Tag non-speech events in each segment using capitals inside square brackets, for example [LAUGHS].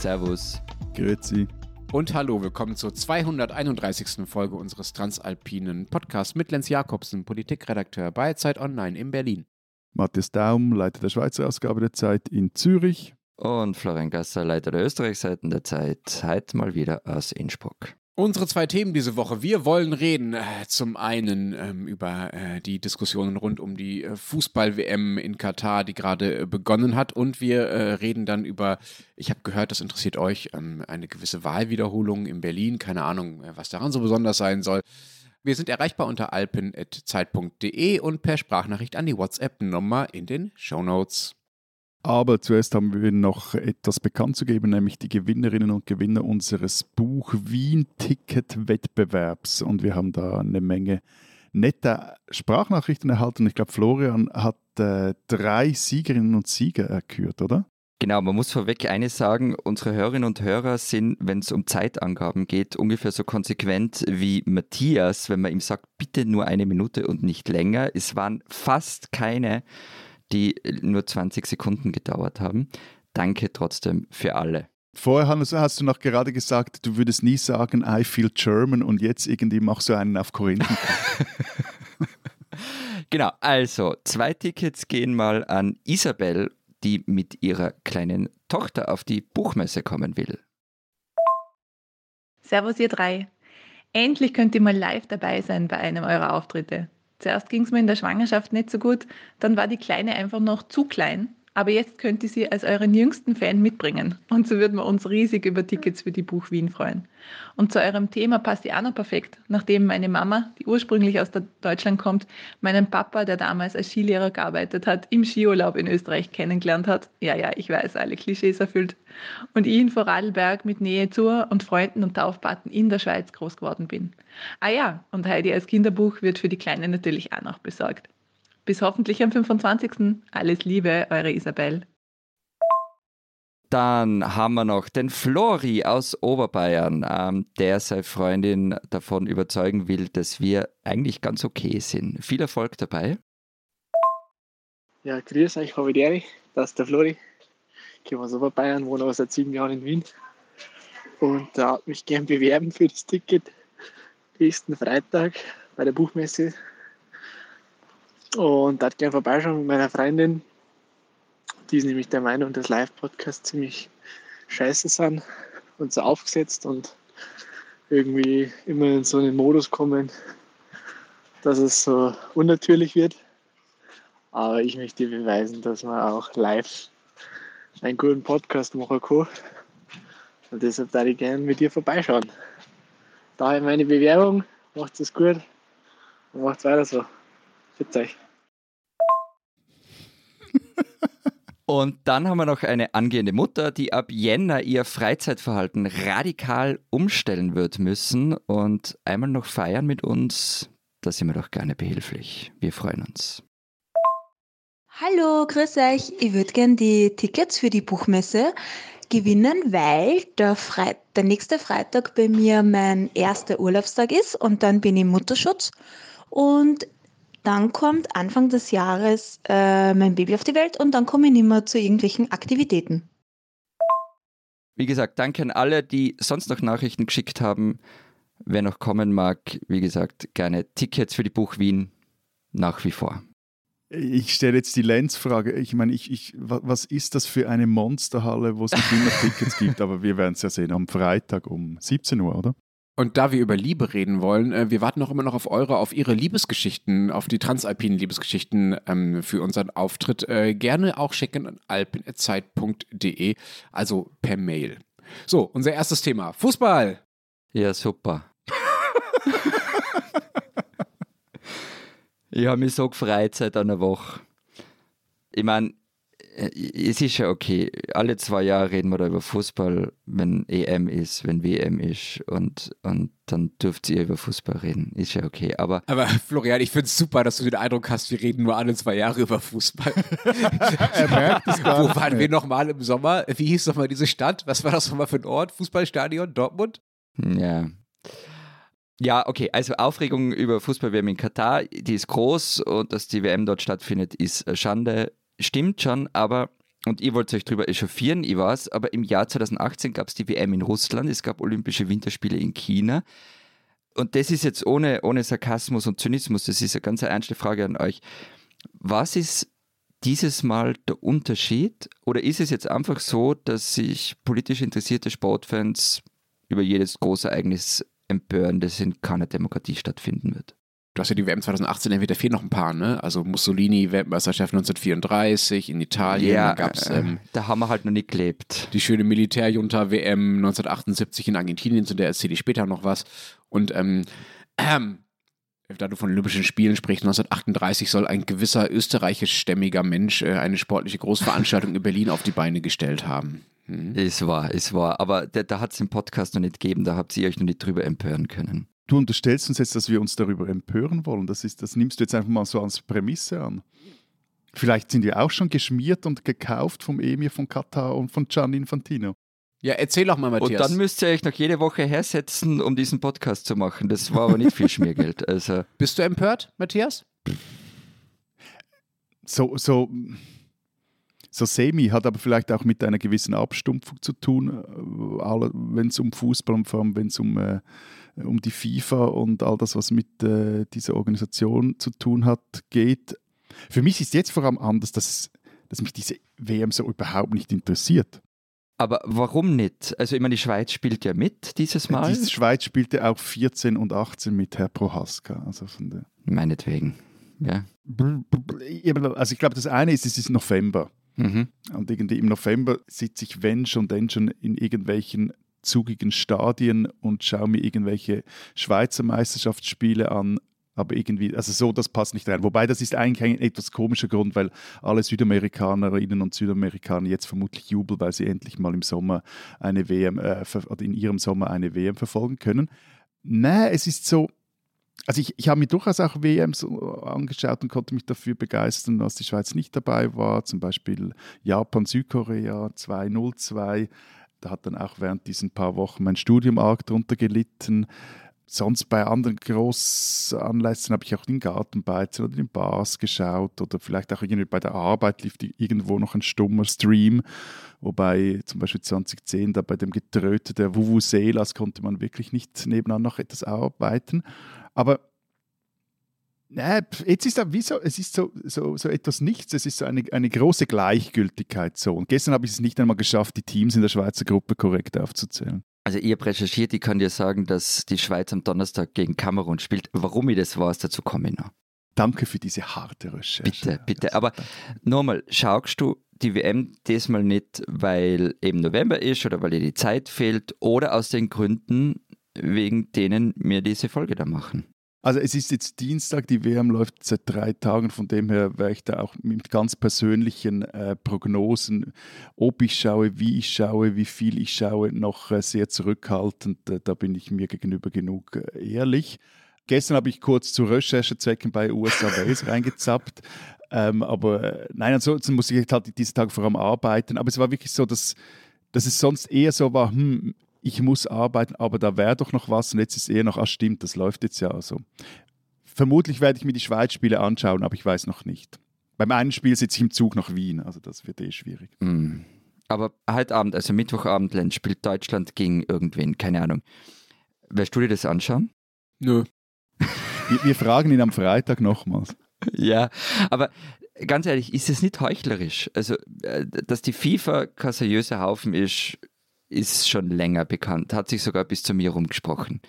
Servus. Grüezi. Und hallo, willkommen zur 231. Folge unseres Transalpinen Podcasts mit Lenz Jakobsen, Politikredakteur bei Zeit Online in Berlin. Matthias Daum, Leiter der Schweizer Ausgabe der Zeit in Zürich. Und Florian Gasser, Leiter der Österreichseiten der Zeit, heute mal wieder aus Innsbruck. Unsere zwei Themen diese Woche. Wir wollen reden äh, zum einen ähm, über äh, die Diskussionen rund um die äh, Fußball-WM in Katar, die gerade äh, begonnen hat. Und wir äh, reden dann über, ich habe gehört, das interessiert euch, ähm, eine gewisse Wahlwiederholung in Berlin. Keine Ahnung, äh, was daran so besonders sein soll. Wir sind erreichbar unter alpen.zeit.de und per Sprachnachricht an die WhatsApp-Nummer in den Show Notes. Aber zuerst haben wir noch etwas bekannt zu geben, nämlich die Gewinnerinnen und Gewinner unseres Buch Wien-Ticket-Wettbewerbs. Und wir haben da eine Menge netter Sprachnachrichten erhalten. Ich glaube, Florian hat äh, drei Siegerinnen und Sieger erkürt, oder? Genau, man muss vorweg eines sagen, unsere Hörerinnen und Hörer sind, wenn es um Zeitangaben geht, ungefähr so konsequent wie Matthias, wenn man ihm sagt, bitte nur eine Minute und nicht länger. Es waren fast keine die nur 20 Sekunden gedauert haben. Danke trotzdem für alle. Vorher hast du noch gerade gesagt, du würdest nie sagen, I feel German und jetzt irgendwie machst du einen auf Korinthen. [LAUGHS] genau, also zwei Tickets gehen mal an Isabel, die mit ihrer kleinen Tochter auf die Buchmesse kommen will. Servus ihr drei. Endlich könnt ihr mal live dabei sein bei einem eurer Auftritte. Zuerst ging es mir in der Schwangerschaft nicht so gut, dann war die Kleine einfach noch zu klein aber jetzt könnt ihr sie als euren jüngsten Fan mitbringen. Und so würden wir uns riesig über Tickets für die Buch Wien freuen. Und zu eurem Thema passt die auch noch perfekt, nachdem meine Mama, die ursprünglich aus Deutschland kommt, meinen Papa, der damals als Skilehrer gearbeitet hat, im Skiurlaub in Österreich kennengelernt hat. Ja, ja, ich weiß, alle Klischees erfüllt. Und ich in Vorarlberg mit Nähe zur und Freunden und Taufpaten in der Schweiz groß geworden bin. Ah ja, und Heidi als Kinderbuch wird für die Kleine natürlich auch noch besorgt. Bis hoffentlich am 25. Alles Liebe, eure Isabel. Dann haben wir noch den Flori aus Oberbayern, ähm, der seine Freundin davon überzeugen will, dass wir eigentlich ganz okay sind. Viel Erfolg dabei. Ja, grüß euch, habe ich das ist der Flori. Ich komme aus Oberbayern, wohne aber seit sieben Jahren in Wien und da äh, mich gern bewerben für das Ticket nächsten Freitag bei der Buchmesse und da hat gerne vorbeischauen mit meiner Freundin. Die ist nämlich der Meinung, dass Live-Podcasts ziemlich scheiße sind und so aufgesetzt und irgendwie immer in so einen Modus kommen, dass es so unnatürlich wird. Aber ich möchte beweisen, dass man auch live einen guten Podcast machen kann. Und deshalb darf ich gerne mit dir vorbeischauen. Daher meine Bewerbung. Macht es gut und macht weiter so. Bitte euch. [LAUGHS] Und dann haben wir noch eine angehende Mutter, die ab Jänner ihr Freizeitverhalten radikal umstellen wird müssen und einmal noch feiern mit uns. Da sind wir doch gerne behilflich. Wir freuen uns. Hallo, grüß euch. Ich würde gerne die Tickets für die Buchmesse gewinnen, weil der, Fre der nächste Freitag bei mir mein erster Urlaubstag ist und dann bin ich im Mutterschutz. Und dann kommt Anfang des Jahres äh, mein Baby auf die Welt und dann komme ich nicht mehr zu irgendwelchen Aktivitäten. Wie gesagt, danke an alle, die sonst noch Nachrichten geschickt haben. Wer noch kommen mag, wie gesagt, gerne Tickets für die Buch Wien nach wie vor. Ich stelle jetzt die Lenz-Frage. Ich meine, ich, ich, was ist das für eine Monsterhalle, wo es nicht immer Tickets gibt? [LAUGHS] Aber wir werden es ja sehen am Freitag um 17 Uhr, oder? Und da wir über Liebe reden wollen, äh, wir warten auch immer noch auf eure, auf ihre Liebesgeschichten, auf die transalpinen Liebesgeschichten ähm, für unseren Auftritt. Äh, gerne auch schicken an alpenzeit.de, also per Mail. So, unser erstes Thema: Fußball. Ja, super. [LAUGHS] ich habe mich so gefreut seit einer Woche. Ich meine, es ist ja okay. Alle zwei Jahre reden wir da über Fußball, wenn EM ist, wenn WM ist und, und dann dürft ihr über Fußball reden. Ist ja okay. Aber, Aber Florian, ich finde es super, dass du den Eindruck hast, wir reden nur alle zwei Jahre über Fußball. [LAUGHS] er merkt es gar Wo waren wir nochmal im Sommer? Wie hieß nochmal diese Stadt? Was war das nochmal für ein Ort? Fußballstadion? Dortmund? Ja. Ja, okay, also Aufregung über Fußball-WM in Katar, die ist groß und dass die WM dort stattfindet, ist Schande stimmt schon, aber und ihr wollt euch darüber echauffieren, ich weiß, aber im Jahr 2018 gab es die WM in Russland, es gab Olympische Winterspiele in China. Und das ist jetzt ohne, ohne Sarkasmus und Zynismus, das ist eine ganz ernste Frage an euch. Was ist dieses Mal der Unterschied? Oder ist es jetzt einfach so, dass sich politisch interessierte Sportfans über jedes Großereignis empören, das in keiner Demokratie stattfinden wird? Du hast ja die WM 2018 erwähnt, da fehlen noch ein paar, ne? Also Mussolini, Weltmeisterschaft 1934 in Italien, Ja, da gab's äh, ähm, da haben wir halt noch nicht gelebt. die schöne Militärjunta WM 1978 in Argentinien, zu der erzähle ich später noch was. Und ähm, ähm, da du von Olympischen Spielen sprichst, 1938 soll ein gewisser österreichischstämmiger Mensch äh, eine sportliche Großveranstaltung in Berlin auf die Beine gestellt haben. Hm. Es war, es war. Aber da, da hat es den Podcast noch nicht gegeben, da habt ihr euch noch nicht drüber empören können. Du unterstellst uns jetzt, dass wir uns darüber empören wollen. Das, ist, das nimmst du jetzt einfach mal so als Prämisse an. Vielleicht sind wir auch schon geschmiert und gekauft vom Emir von Katar und von Gian Infantino. Ja, erzähl doch mal, Und Matthias. dann müsst ihr euch noch jede Woche hersetzen, um diesen Podcast zu machen. Das war aber nicht viel Schmiergeld. [LAUGHS] Also, Bist du empört, Matthias? So, so, so semi hat aber vielleicht auch mit einer gewissen Abstumpfung zu tun, wenn es um Fußball und vor allem wenn es um, äh, um die FIFA und all das, was mit äh, dieser Organisation zu tun hat, geht. Für mich ist jetzt vor allem anders, dass, dass mich diese WM so überhaupt nicht interessiert. aber warum nicht? Also, ich meine, die Schweiz spielt ja mit dieses Mal. Die Schweiz spielte auch 14 und 18 mit Herr Prohaska. Also, von der Meinetwegen. Ja. also ich glaube, das eine ist, es ist November. Mhm. Und irgendwie im November sitze ich, wenn schon, denn schon in irgendwelchen zugigen Stadien und schaue mir irgendwelche Schweizer Meisterschaftsspiele an. Aber irgendwie, also so, das passt nicht rein. Wobei, das ist eigentlich ein etwas komischer Grund, weil alle Südamerikanerinnen und Südamerikaner jetzt vermutlich jubeln, weil sie endlich mal im Sommer eine WM, äh, in ihrem Sommer eine WM verfolgen können. Nein, es ist so, also ich, ich habe mir durchaus auch WMs angeschaut und konnte mich dafür begeistern, dass die Schweiz nicht dabei war. Zum Beispiel Japan, Südkorea 2-0-2. Da hat dann auch während diesen paar Wochen mein Studium arg drunter gelitten. Sonst bei anderen Großanlässen habe ich auch den Gartenbeizen oder den Bars geschaut oder vielleicht auch irgendwie bei der Arbeit lief irgendwo noch ein stummer Stream. Wobei zum Beispiel 2010 da bei dem Getröte der Vuvuzelas konnte man wirklich nicht nebenan noch etwas arbeiten. Aber äh, jetzt ist da wie so, es ist so, so, so etwas nichts, es ist so eine, eine große Gleichgültigkeit so. Und gestern habe ich es nicht einmal geschafft, die Teams in der Schweizer Gruppe korrekt aufzuzählen. Also ich habe recherchiert, ich kann dir sagen, dass die Schweiz am Donnerstag gegen Kamerun spielt. Warum ich das weiß, dazu komme ich noch. Danke für diese harte Recherche. Bitte, bitte. Also, Aber nochmal, schaust du die WM diesmal nicht, weil eben November ist oder weil dir die Zeit fehlt oder aus den Gründen, wegen denen wir diese Folge da machen? Also es ist jetzt Dienstag, die WM läuft seit drei Tagen, von dem her wäre ich da auch mit ganz persönlichen äh, Prognosen, ob ich schaue, wie ich schaue, wie viel ich schaue, noch äh, sehr zurückhaltend. Äh, da bin ich mir gegenüber genug äh, ehrlich. Gestern habe ich kurz zu Recherchezwecken bei USA Wales [LAUGHS] reingezappt. Ähm, aber äh, nein, ansonsten muss ich halt diese Tage vor allem arbeiten. Aber es war wirklich so, dass, dass es sonst eher so war, hm, ich muss arbeiten, aber da wäre doch noch was. Und jetzt ist eher noch, ah stimmt, das läuft jetzt ja. Also. Vermutlich werde ich mir die Schweiz-Spiele anschauen, aber ich weiß noch nicht. Beim einen Spiel sitze ich im Zug nach Wien, also das wird eh schwierig. Hm. Aber heute Abend, also Mittwochabend, Len, spielt Deutschland gegen irgendwen, keine Ahnung. Wirst du dir das anschauen? Nö. [LAUGHS] Wir, wir fragen ihn am Freitag nochmals. Ja, aber ganz ehrlich, ist es nicht heuchlerisch? Also, äh, dass die FIFA kein seriöser Haufen ist, ist schon länger bekannt, hat sich sogar bis zu mir rumgesprochen.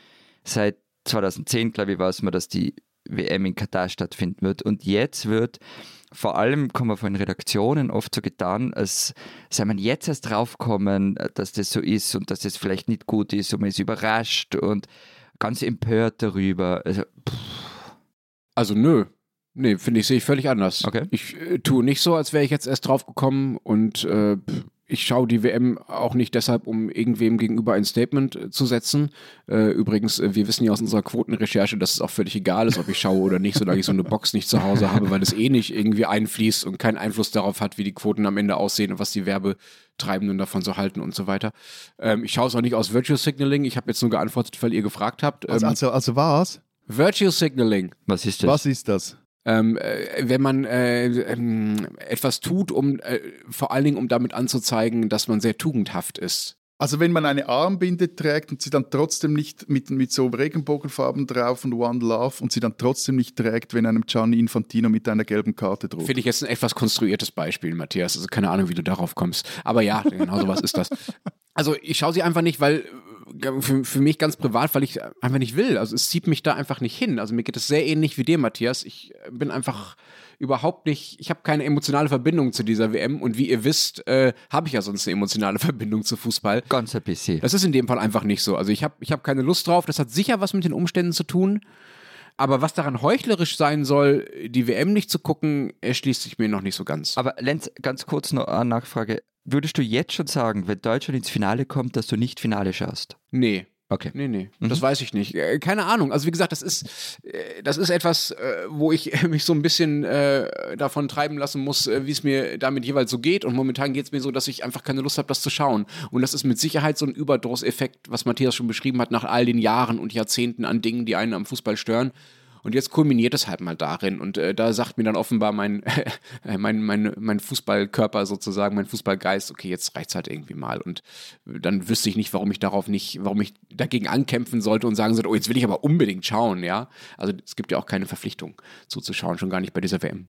Seit 2010, glaube ich, weiß man, dass die WM in Katar stattfinden wird. Und jetzt wird vor allem, kommen von Redaktionen oft so getan, als sei man jetzt erst draufkommen, dass das so ist und dass das vielleicht nicht gut ist und man ist überrascht und ganz empört darüber. Also, Also nö. Nee, finde ich, sehe ich völlig anders. Okay. Ich äh, tue nicht so, als wäre ich jetzt erst drauf gekommen und äh, ich schaue die WM auch nicht deshalb, um irgendwem gegenüber ein Statement äh, zu setzen. Äh, übrigens, äh, wir wissen ja aus unserer Quotenrecherche, dass es auch völlig egal ist, ob ich schaue oder nicht, solange ich so eine Box nicht zu Hause habe, weil es eh nicht irgendwie einfließt und keinen Einfluss darauf hat, wie die Quoten am Ende aussehen und was die Werbetreibenden davon so halten und so weiter. Ähm, ich schaue es auch nicht aus Virtual Signaling. Ich habe jetzt nur geantwortet, weil ihr gefragt habt. Ähm, Also, also, also was? Virtual Signaling. was ist das? Was ist das? Ähm, äh, wenn man äh, ähm, etwas tut, um äh, vor allen Dingen, um damit anzuzeigen, dass man sehr tugendhaft ist. Also wenn man eine Armbinde trägt und sie dann trotzdem nicht mit, mit so Regenbogenfarben drauf und One Love und sie dann trotzdem nicht trägt, wenn einem Gianni Infantino mit einer gelben Karte droht. Finde ich jetzt ein etwas konstruiertes Beispiel, Matthias. Also keine Ahnung, wie du darauf kommst. Aber ja, genau so was ist das. [LAUGHS] Also ich schaue sie einfach nicht, weil für, für mich ganz privat, weil ich einfach nicht will. Also es zieht mich da einfach nicht hin. Also mir geht es sehr ähnlich wie dir, Matthias. Ich bin einfach überhaupt nicht, ich habe keine emotionale Verbindung zu dieser WM und wie ihr wisst, äh, habe ich ja sonst eine emotionale [LAUGHS] Verbindung zu Fußball. Ganz ein bisschen. Das ist in dem Fall einfach nicht so. Also ich habe ich hab keine Lust drauf. Das hat sicher was mit den Umständen zu tun. Aber was daran heuchlerisch sein soll, die WM nicht zu gucken, erschließt sich mir noch nicht so ganz. Aber Lenz, ganz kurz noch eine Nachfrage. Würdest du jetzt schon sagen, wenn Deutschland ins Finale kommt, dass du nicht Finale schaust? Nee. Okay. Nee, nee, mhm. das weiß ich nicht. Äh, keine Ahnung. Also wie gesagt, das ist, äh, das ist etwas, äh, wo ich [LAUGHS] mich so ein bisschen davon treiben lassen muss, wie es mir damit jeweils so geht. Und momentan geht es mir so, dass ich einfach keine Lust habe, das zu schauen. Und das ist mit Sicherheit so ein Überdrusseffekt, was Matthias schon beschrieben hat, nach all den Jahren und Jahrzehnten an Dingen, die einen am Fußball stören. Und jetzt kulminiert es halt mal darin. Und äh, da sagt mir dann offenbar mein, äh, [LAUGHS] mein, mein, mein Fußballkörper sozusagen, mein Fußballgeist, okay, jetzt reicht's halt irgendwie mal. Und dann wüsste ich nicht, warum ich darauf nicht, warum ich dagegen ankämpfen sollte und sagen sollte, oh, jetzt will ich aber unbedingt schauen, ja. Also es gibt ja auch keine Verpflichtung zuzuschauen, schon gar nicht bei dieser WM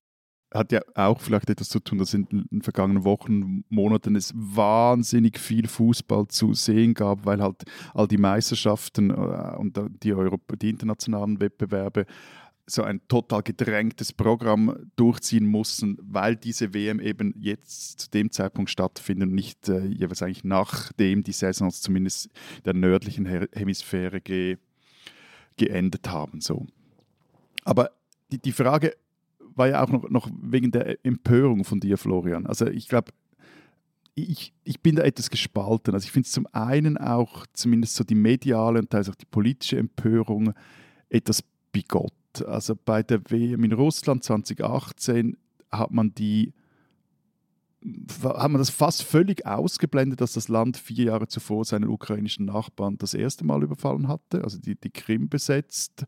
hat ja auch vielleicht etwas zu tun, dass in den vergangenen Wochen, Monaten es wahnsinnig viel Fußball zu sehen gab, weil halt all die Meisterschaften äh, und die, Europa, die internationalen Wettbewerbe so ein total gedrängtes Programm durchziehen mussten, weil diese WM eben jetzt zu dem Zeitpunkt stattfindet und nicht äh, jeweils eigentlich nachdem die Saisons zumindest der nördlichen Hemisphäre ge geendet haben. So. Aber die, die Frage, war ja auch noch, noch wegen der Empörung von dir, Florian. Also ich glaube, ich, ich bin da etwas gespalten. Also ich finde es zum einen auch zumindest so die mediale und teils auch die politische Empörung etwas bigott. Also bei der WM in Russland 2018 hat man die hat man das fast völlig ausgeblendet, dass das Land vier Jahre zuvor seinen ukrainischen Nachbarn das erste Mal überfallen hatte, also die, die Krim besetzt,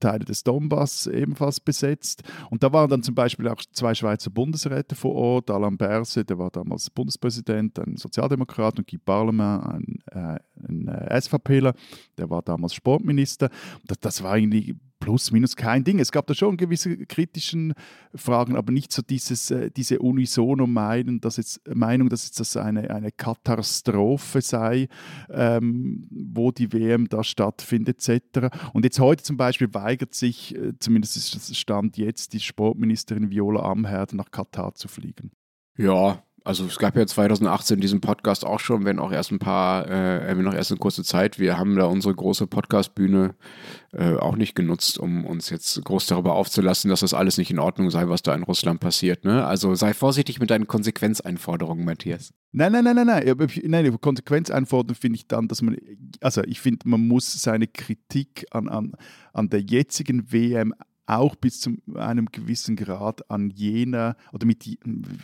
Teile des Donbass ebenfalls besetzt. Und da waren dann zum Beispiel auch zwei Schweizer Bundesräte vor Ort, Alain Berse, der war damals Bundespräsident, ein Sozialdemokrat, und Guy Parlement, ein, äh, ein äh, SVPler, der war damals Sportminister. Das, das war irgendwie plus minus kein Ding. Es gab da schon gewisse kritischen Fragen, aber nicht so dieses, äh, diese unisono Meinung, dass jetzt, Meinung, dass jetzt das eine, eine Katastrophe sei, ähm, wo die WM da stattfindet etc. Und jetzt heute zum Beispiel weigert sich, äh, zumindest ist das Stand jetzt, die Sportministerin Viola Amherd nach Katar zu fliegen. Ja, also es gab ja 2018 diesen Podcast auch schon, wenn auch erst ein paar, äh, wenn noch erst eine kurze Zeit. Wir haben da unsere große Podcast-Bühne äh, auch nicht genutzt, um uns jetzt groß darüber aufzulassen, dass das alles nicht in Ordnung sei, was da in Russland passiert. Ne? Also sei vorsichtig mit deinen Konsequenzeinforderungen, Matthias. Nein, nein, nein, nein, nein. Nein, Konsequenzeinforderung finde ich dann, dass man, also ich finde, man muss seine Kritik an, an, an der jetzigen WM auch bis zu einem gewissen Grad an jener oder mit,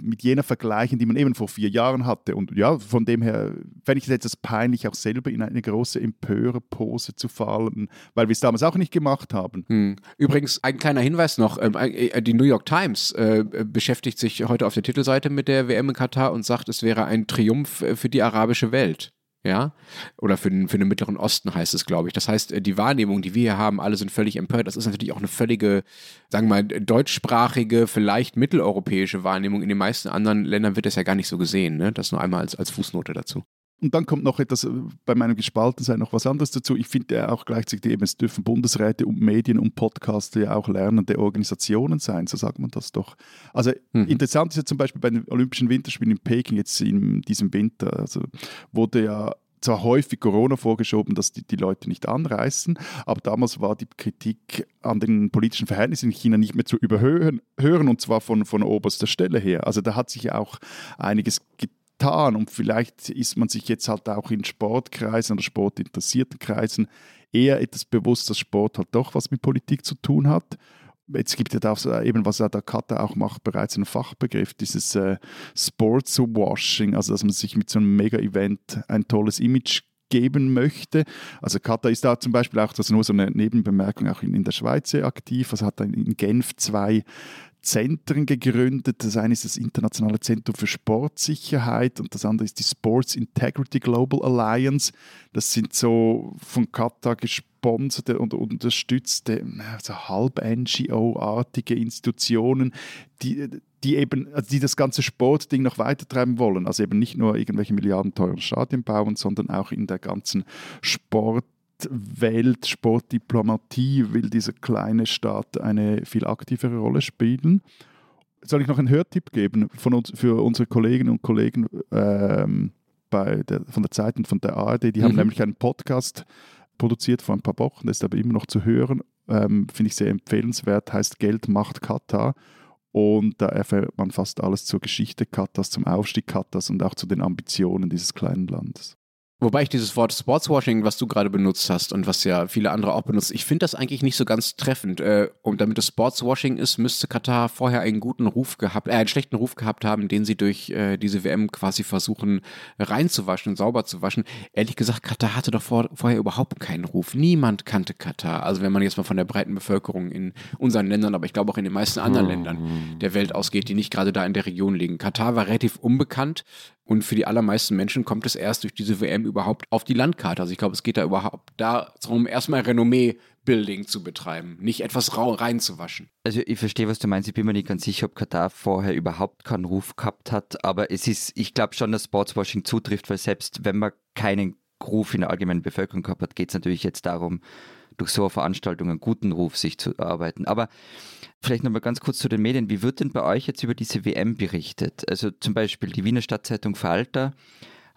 mit jener vergleichen, die man eben vor vier Jahren hatte. Und ja, von dem her fände ich es etwas peinlich, auch selber in eine große Empörerpose zu fallen, weil wir es damals auch nicht gemacht haben. Hm. Übrigens, ein kleiner Hinweis noch: ähm, äh, Die New York Times äh, beschäftigt sich heute auf der Titelseite mit der WM in Katar und sagt, es wäre ein Triumph äh, für die arabische Welt ja, oder für den, für den Mittleren Osten heißt es, glaube ich. Das heißt, äh, die Wahrnehmung, die wir hier haben, alle sind völlig empört. Das ist natürlich auch eine völlige, sagen wir mal, deutschsprachige, vielleicht mitteleuropäische Wahrnehmung. In den meisten anderen Ländern wird das ja gar nicht so gesehen. Ne? Das nur einmal als, als Fußnote dazu. Und dann kommt noch etwas äh, bei meinem Gespaltensein noch was anderes dazu. Ich finde ja auch gleichzeitig eben, es dürfen Bundesräte und Medien und Podcaster ja auch lernende Organisationen sein, so sagt man das doch. Also mhm. interessant ist ja zum Beispiel bei den Olympischen Winterspielen in Peking jetzt in diesem Winter, also wurde ja zwar häufig Corona vorgeschoben, dass die, die Leute nicht anreisen, aber damals war die Kritik an den politischen Verhältnissen in China nicht mehr zu überhören, hören, und zwar von, von oberster Stelle her. Also da hat sich ja auch einiges getan getan und vielleicht ist man sich jetzt halt auch in Sportkreisen oder sportinteressierten Kreisen eher etwas bewusst, dass Sport halt doch was mit Politik zu tun hat. Jetzt gibt es ja auch eben, was er der Kata auch macht, bereits einen Fachbegriff, dieses äh, Sportswashing, also dass man sich mit so einem Mega-Event ein tolles Image geben möchte. Also Katar ist da zum Beispiel auch, das ist nur so eine Nebenbemerkung, auch in, in der Schweiz sehr aktiv. Also hat in Genf zwei Zentren gegründet. Das eine ist das Internationale Zentrum für Sportsicherheit und das andere ist die Sports Integrity Global Alliance. Das sind so von Katar gesponserte und unterstützte also halb NGO-artige Institutionen, die, die eben also die das ganze Sportding noch weitertreiben wollen. Also eben nicht nur irgendwelche milliardenteuren Stadien bauen, sondern auch in der ganzen Sport Welt, Sportdiplomatie will dieser kleine Staat eine viel aktivere Rolle spielen. Soll ich noch einen Hörtipp geben von uns, für unsere Kolleginnen und Kollegen ähm, bei der, von der Zeit und von der ARD? Die haben mhm. nämlich einen Podcast produziert vor ein paar Wochen, der ist aber immer noch zu hören. Ähm, Finde ich sehr empfehlenswert, heißt Geld macht Katar. Und da erfährt man fast alles zur Geschichte Katars, zum Aufstieg Katars und auch zu den Ambitionen dieses kleinen Landes. Wobei ich dieses Wort Sportswashing, was du gerade benutzt hast und was ja viele andere auch benutzen, ich finde das eigentlich nicht so ganz treffend. Äh, und damit es Sportswashing ist, müsste Katar vorher einen guten Ruf gehabt, äh, einen schlechten Ruf gehabt haben, den sie durch äh, diese WM quasi versuchen reinzuwaschen, sauber zu waschen. Ehrlich gesagt, Katar hatte doch vor, vorher überhaupt keinen Ruf. Niemand kannte Katar. Also wenn man jetzt mal von der breiten Bevölkerung in unseren Ländern, aber ich glaube auch in den meisten anderen mhm. Ländern der Welt ausgeht, die nicht gerade da in der Region liegen. Katar war relativ unbekannt. Und für die allermeisten Menschen kommt es erst durch diese WM überhaupt auf die Landkarte. Also ich glaube, es geht da überhaupt darum, erstmal Renommee-Building zu betreiben, nicht etwas reinzuwaschen. Also ich verstehe, was du meinst. Ich bin mir nicht ganz sicher, ob Katar vorher überhaupt keinen Ruf gehabt hat. Aber es ist, ich glaube schon, dass Sportswashing zutrifft, weil selbst wenn man keinen Ruf in der allgemeinen Bevölkerung gehabt hat, geht es natürlich jetzt darum, durch so eine Veranstaltung einen guten Ruf sich zu erarbeiten. Aber Vielleicht nochmal ganz kurz zu den Medien. Wie wird denn bei euch jetzt über diese WM berichtet? Also zum Beispiel die Wiener Stadtzeitung Falter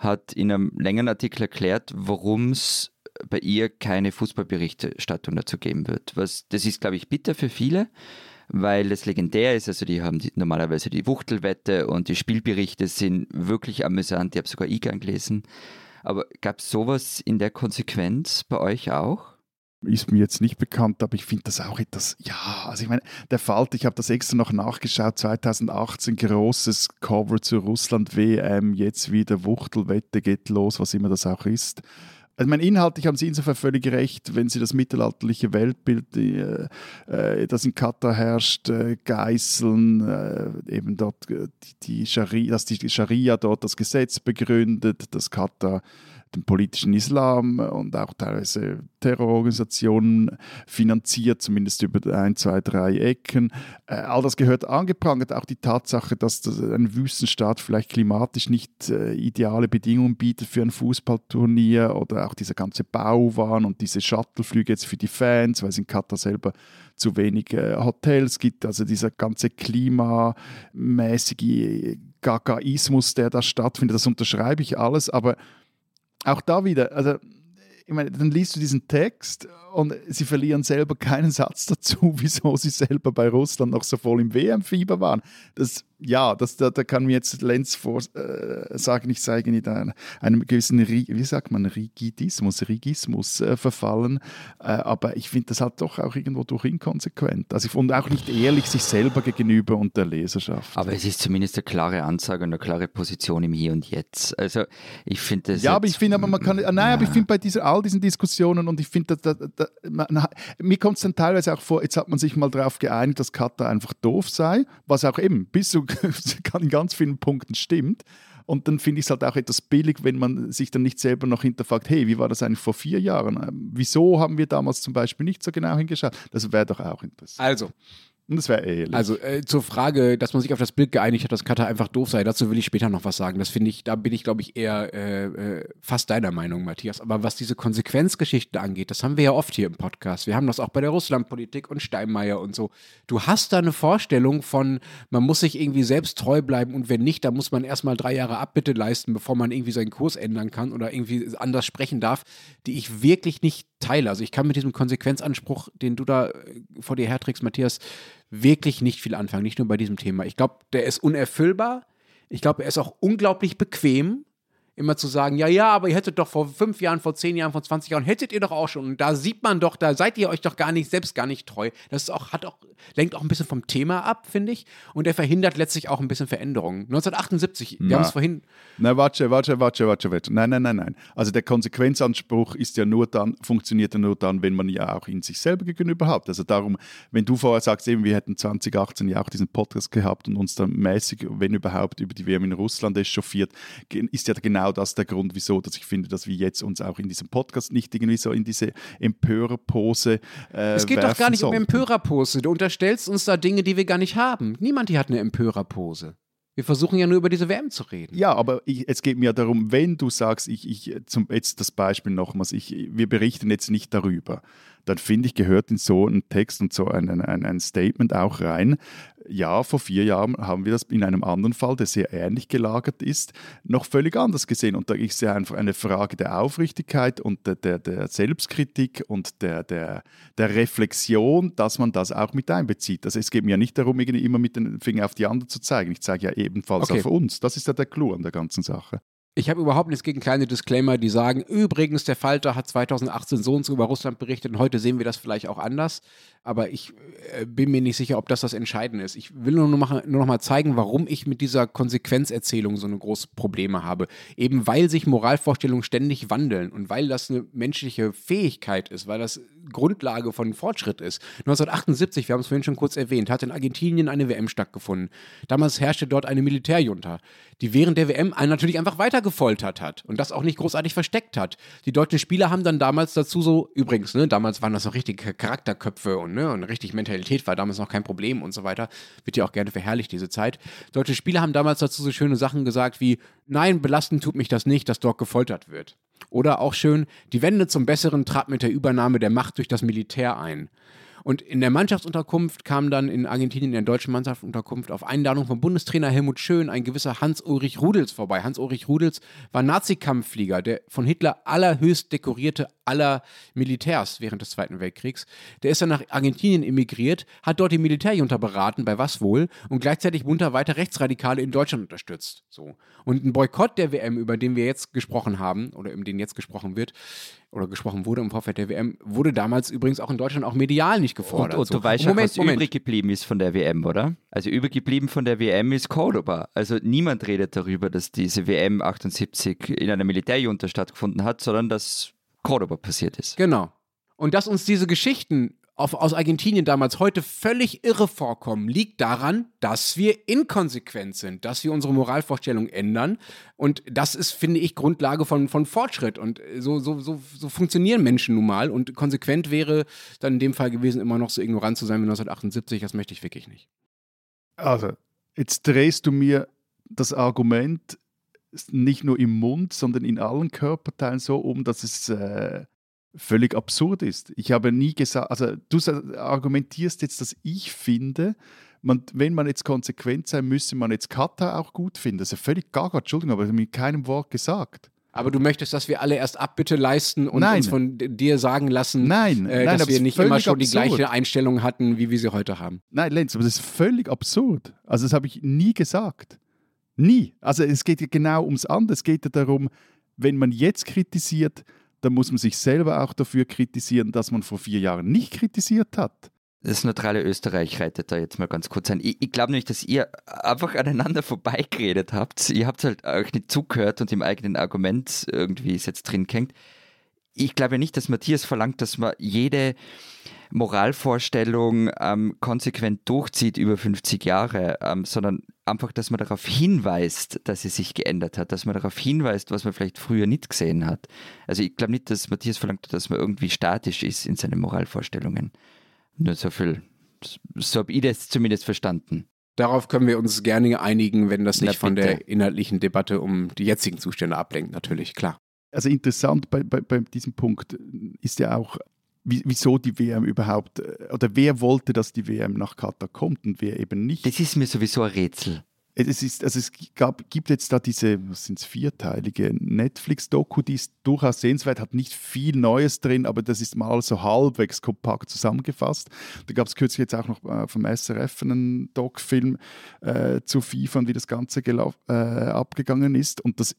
hat in einem längeren Artikel erklärt, warum es bei ihr keine Fußballberichterstattung dazu geben wird. Was, das ist, glaube ich, bitter für viele, weil es legendär ist. Also die haben die, normalerweise die Wuchtelwette und die Spielberichte sind wirklich amüsant. Ich habe sogar IGAN gelesen. Aber gab es sowas in der Konsequenz bei euch auch? Ist mir jetzt nicht bekannt, aber ich finde das auch etwas, ja, also ich meine, der Falt, ich habe das extra noch nachgeschaut, 2018 großes Cover zur Russland-WM, jetzt wieder Wuchtelwette geht los, was immer das auch ist. Also mein inhaltlich haben Sie insofern völlig recht, wenn Sie das mittelalterliche Weltbild, äh, äh, das in Katar herrscht, äh, geißeln, äh, eben dort äh, die, die Scharia, dass die Scharia dort das Gesetz begründet, dass Katar den politischen Islam und auch teilweise Terrororganisationen finanziert, zumindest über ein, zwei, drei Ecken. Äh, all das gehört angeprangert. Auch die Tatsache, dass das ein Wüstenstaat vielleicht klimatisch nicht äh, ideale Bedingungen bietet für ein Fußballturnier oder auch dieser ganze Bauwahn und diese Shuttleflüge jetzt für die Fans, weil es in Katar selber zu wenig äh, Hotels gibt. Also dieser ganze klimamäßige Gagaismus, der da stattfindet, das unterschreibe ich alles, aber auch da wieder, also ich meine, dann liest du diesen Text und sie verlieren selber keinen Satz dazu, [LAUGHS] wieso sie selber bei Russland noch so voll im WM-Fieber waren. Das, ja, das, da, da kann mir jetzt Lenz vor, äh, sagen, ich sei nicht einem, einem gewissen, wie sagt man, Rigidismus, Rigismus äh, verfallen. Äh, aber ich finde das halt doch auch irgendwo durch inkonsequent. Also ich, und auch nicht ehrlich sich selber gegenüber und der Leserschaft. Aber es ist zumindest eine klare Ansage und eine klare Position im Hier und Jetzt. Also ich finde das. Ja, aber ich finde, aber man kann, nein, ja. aber ich finde bei dieser, all diesen Diskussionen und ich finde, mir kommt es dann teilweise auch vor, jetzt hat man sich mal darauf geeinigt, dass Katar einfach doof sei, was auch eben bis zu [LAUGHS] in ganz vielen Punkten stimmt. Und dann finde ich es halt auch etwas billig, wenn man sich dann nicht selber noch hinterfragt, hey, wie war das eigentlich vor vier Jahren? Ähm, wieso haben wir damals zum Beispiel nicht so genau hingeschaut? Das wäre doch auch interessant. Also, und das wäre ehrlich. Also äh, zur Frage, dass man sich auf das Bild geeinigt hat, dass Katar einfach doof sei, dazu will ich später noch was sagen. Das finde ich, da bin ich, glaube ich, eher äh, äh, fast deiner Meinung, Matthias. Aber was diese Konsequenzgeschichten angeht, das haben wir ja oft hier im Podcast. Wir haben das auch bei der Russlandpolitik und Steinmeier und so. Du hast da eine Vorstellung von, man muss sich irgendwie selbst treu bleiben und wenn nicht, dann muss man erstmal drei Jahre Abbitte leisten, bevor man irgendwie seinen Kurs ändern kann oder irgendwie anders sprechen darf, die ich wirklich nicht teile. Also ich kann mit diesem Konsequenzanspruch, den du da äh, vor dir herträgst, Matthias, wirklich nicht viel anfangen, nicht nur bei diesem Thema. Ich glaube, der ist unerfüllbar. Ich glaube, er ist auch unglaublich bequem. Immer zu sagen, ja, ja, aber ihr hättet doch vor fünf Jahren, vor zehn Jahren, vor 20 Jahren, hättet ihr doch auch schon. Und da sieht man doch, da seid ihr euch doch gar nicht, selbst gar nicht treu. Das auch, hat auch, lenkt auch ein bisschen vom Thema ab, finde ich. Und er verhindert letztlich auch ein bisschen Veränderungen. 1978, wir haben es vorhin, Na, warte, warte, warte, warte, warte. Nein, nein, nein, nein. Also der Konsequenzanspruch ist ja nur dann, funktioniert ja nur dann, wenn man ja auch in sich selber gegenüber hat. Also darum, wenn du vorher sagst, eben, wir hätten 2018 ja auch diesen Podcast gehabt und uns dann mäßig, wenn überhaupt, über die WM in Russland echauffiert, ist ja genau das der Grund, wieso, dass ich finde, dass wir jetzt uns auch in diesem Podcast nicht irgendwie so in diese Empörerpose äh, es geht doch gar nicht um sollten. Empörerpose. Du unterstellst uns da Dinge, die wir gar nicht haben. Niemand hier hat eine Empörerpose. Wir versuchen ja nur über diese WM zu reden. Ja, aber ich, es geht mir ja darum, wenn du sagst, ich, ich zum, jetzt das Beispiel nochmals, ich, wir berichten jetzt nicht darüber, dann finde ich, gehört in so einen Text und so ein, ein, ein Statement auch rein. Ja, vor vier Jahren haben wir das in einem anderen Fall, der sehr ähnlich gelagert ist, noch völlig anders gesehen. Und da ist ja einfach eine Frage der Aufrichtigkeit und der, der, der Selbstkritik und der, der, der Reflexion, dass man das auch mit einbezieht. Also es geht mir ja nicht darum, irgendwie immer mit dem Finger auf die anderen zu zeigen. Ich zeige ja ebenfalls Okay. auf uns. Das ist ja der Clou an der ganzen Sache. Ich habe überhaupt nichts gegen kleine Disclaimer, die sagen, übrigens, der Falter hat 2018 so und so über Russland berichtet und heute sehen wir das vielleicht auch anders. Aber ich äh, bin mir nicht sicher, ob das das Entscheidende ist. Ich will nur noch, mal, nur noch mal zeigen, warum ich mit dieser Konsequenzerzählung so eine große Probleme habe. Eben weil sich Moralvorstellungen ständig wandeln und weil das eine menschliche Fähigkeit ist, weil das Grundlage von Fortschritt ist. 1978, wir haben es vorhin schon kurz erwähnt, hat in Argentinien eine WM stattgefunden. Damals herrschte dort eine Militärjunta, die während der WM einen natürlich einfach weiter gefoltert hat und das auch nicht großartig versteckt hat. Die deutschen Spieler haben dann damals dazu so, übrigens, ne, damals waren das noch richtige Charakterköpfe und, ne, und richtig Mentalität war damals noch kein Problem und so weiter. Wird ja auch gerne verherrlicht, diese Zeit. Deutsche Spieler haben damals dazu so schöne Sachen gesagt wie, nein, belastend tut mich das nicht, dass dort gefoltert wird. Oder auch schön, die Wende zum Besseren trat mit der Übernahme der Macht durch das Militär ein. Und in der Mannschaftsunterkunft kam dann in Argentinien, in der deutschen Mannschaftsunterkunft, auf Einladung vom Bundestrainer Helmut Schön ein gewisser Hans-Ulrich Rudels vorbei. Hans-Ulrich Rudels war Nazi-Kampfflieger, der von Hitler allerhöchst dekorierte aller Militärs während des Zweiten Weltkriegs. Der ist dann nach Argentinien emigriert, hat dort die Militärjunta beraten, bei was wohl, und gleichzeitig munter weiter Rechtsradikale in Deutschland unterstützt. So. Und ein Boykott der WM, über den wir jetzt gesprochen haben, oder über den jetzt gesprochen wird, oder gesprochen wurde im Vorfeld der WM, wurde damals übrigens auch in Deutschland auch medial nicht Und, gefordert. und So. du weißt ja, Moment, was Moment. übrig geblieben ist von der WM, oder? Also übrig geblieben von der WM ist Cordoba. Also niemand redet darüber, dass diese WM 78 in einer Militärjunta stattgefunden hat, sondern dass Cordoba passiert ist. Genau. Und dass uns diese Geschichten auf, aus Argentinien damals heute völlig irre vorkommen, liegt daran, dass wir inkonsequent sind, dass wir unsere Moralvorstellung ändern. Und das ist, finde ich, Grundlage von, von Fortschritt. Und so, so, so, so funktionieren Menschen nun mal. Und konsequent wäre dann in dem Fall gewesen, immer noch so ignorant zu sein wie 1978. Das möchte ich wirklich nicht. Also, jetzt drehst du mir das Argument nicht nur im Mund, sondern in allen Körperteilen so um, dass es äh, völlig absurd ist. Ich habe nie gesagt, also du argumentierst jetzt, dass ich finde, man, wenn man jetzt konsequent sein müsse, man jetzt Katar auch gut finden. Das ist ja völlig gaga, Entschuldigung, aber mit keinem Wort gesagt. Aber du möchtest, dass wir alle erst Abbitte leisten und Nein. uns von dir sagen lassen, Nein, äh, nein, dass wir nicht immer schon die absurd. gleiche Einstellung hatten, wie wir sie heute haben. Nein, Lenz, aber das ist völlig absurd. Also das habe ich nie gesagt. Nie. Also es geht ja genau ums andere. Es geht ja darum, wenn man jetzt kritisiert, dann muss man sich selber auch dafür kritisieren, dass man vor vier Jahren nicht kritisiert hat. Das neutrale Österreich reitet da jetzt mal ganz kurz ein. Ich, ich glaube nicht, dass ihr einfach aneinander vorbeigeredet habt. Ihr habt halt euch nicht zugehört und im eigenen Argument irgendwie ist jetzt drin hängt. Ich glaube nicht, dass Matthias verlangt, dass man jede Moralvorstellung ähm, konsequent durchzieht über 50 Jahre, ähm, sondern einfach, dass man darauf hinweist, dass sie sich geändert hat, dass man darauf hinweist, was man vielleicht früher nicht gesehen hat. Also ich glaube nicht, dass Matthias verlangt, dass man irgendwie statisch ist in seinen Moralvorstellungen. Nur so viel. So habe ich das zumindest verstanden. Darauf können wir uns gerne einigen, wenn das Na, nicht von bitte. der inhaltlichen Debatte um die jetzigen Zustände ablenkt, natürlich, klar. Also interessant bei, bei, bei diesem Punkt ist ja auch, wieso die WM überhaupt, äh, oder wer wollte, dass die WM nach Katar kommt und wer eben nicht. Das ist mir sowieso ein Rätsel. Es, ist, also es gab, gibt jetzt da diese, was sind es, vierteilige Netflix-Doku, die ist durchaus sehenswert, hat nicht viel Neues drin, aber das ist mal so halbwegs kompakt zusammengefasst. Da gab es kürzlich jetzt auch noch äh, vom SRF einen Doc-Film äh, zu FIFA und wie das Ganze äh, abgegangen ist. Und das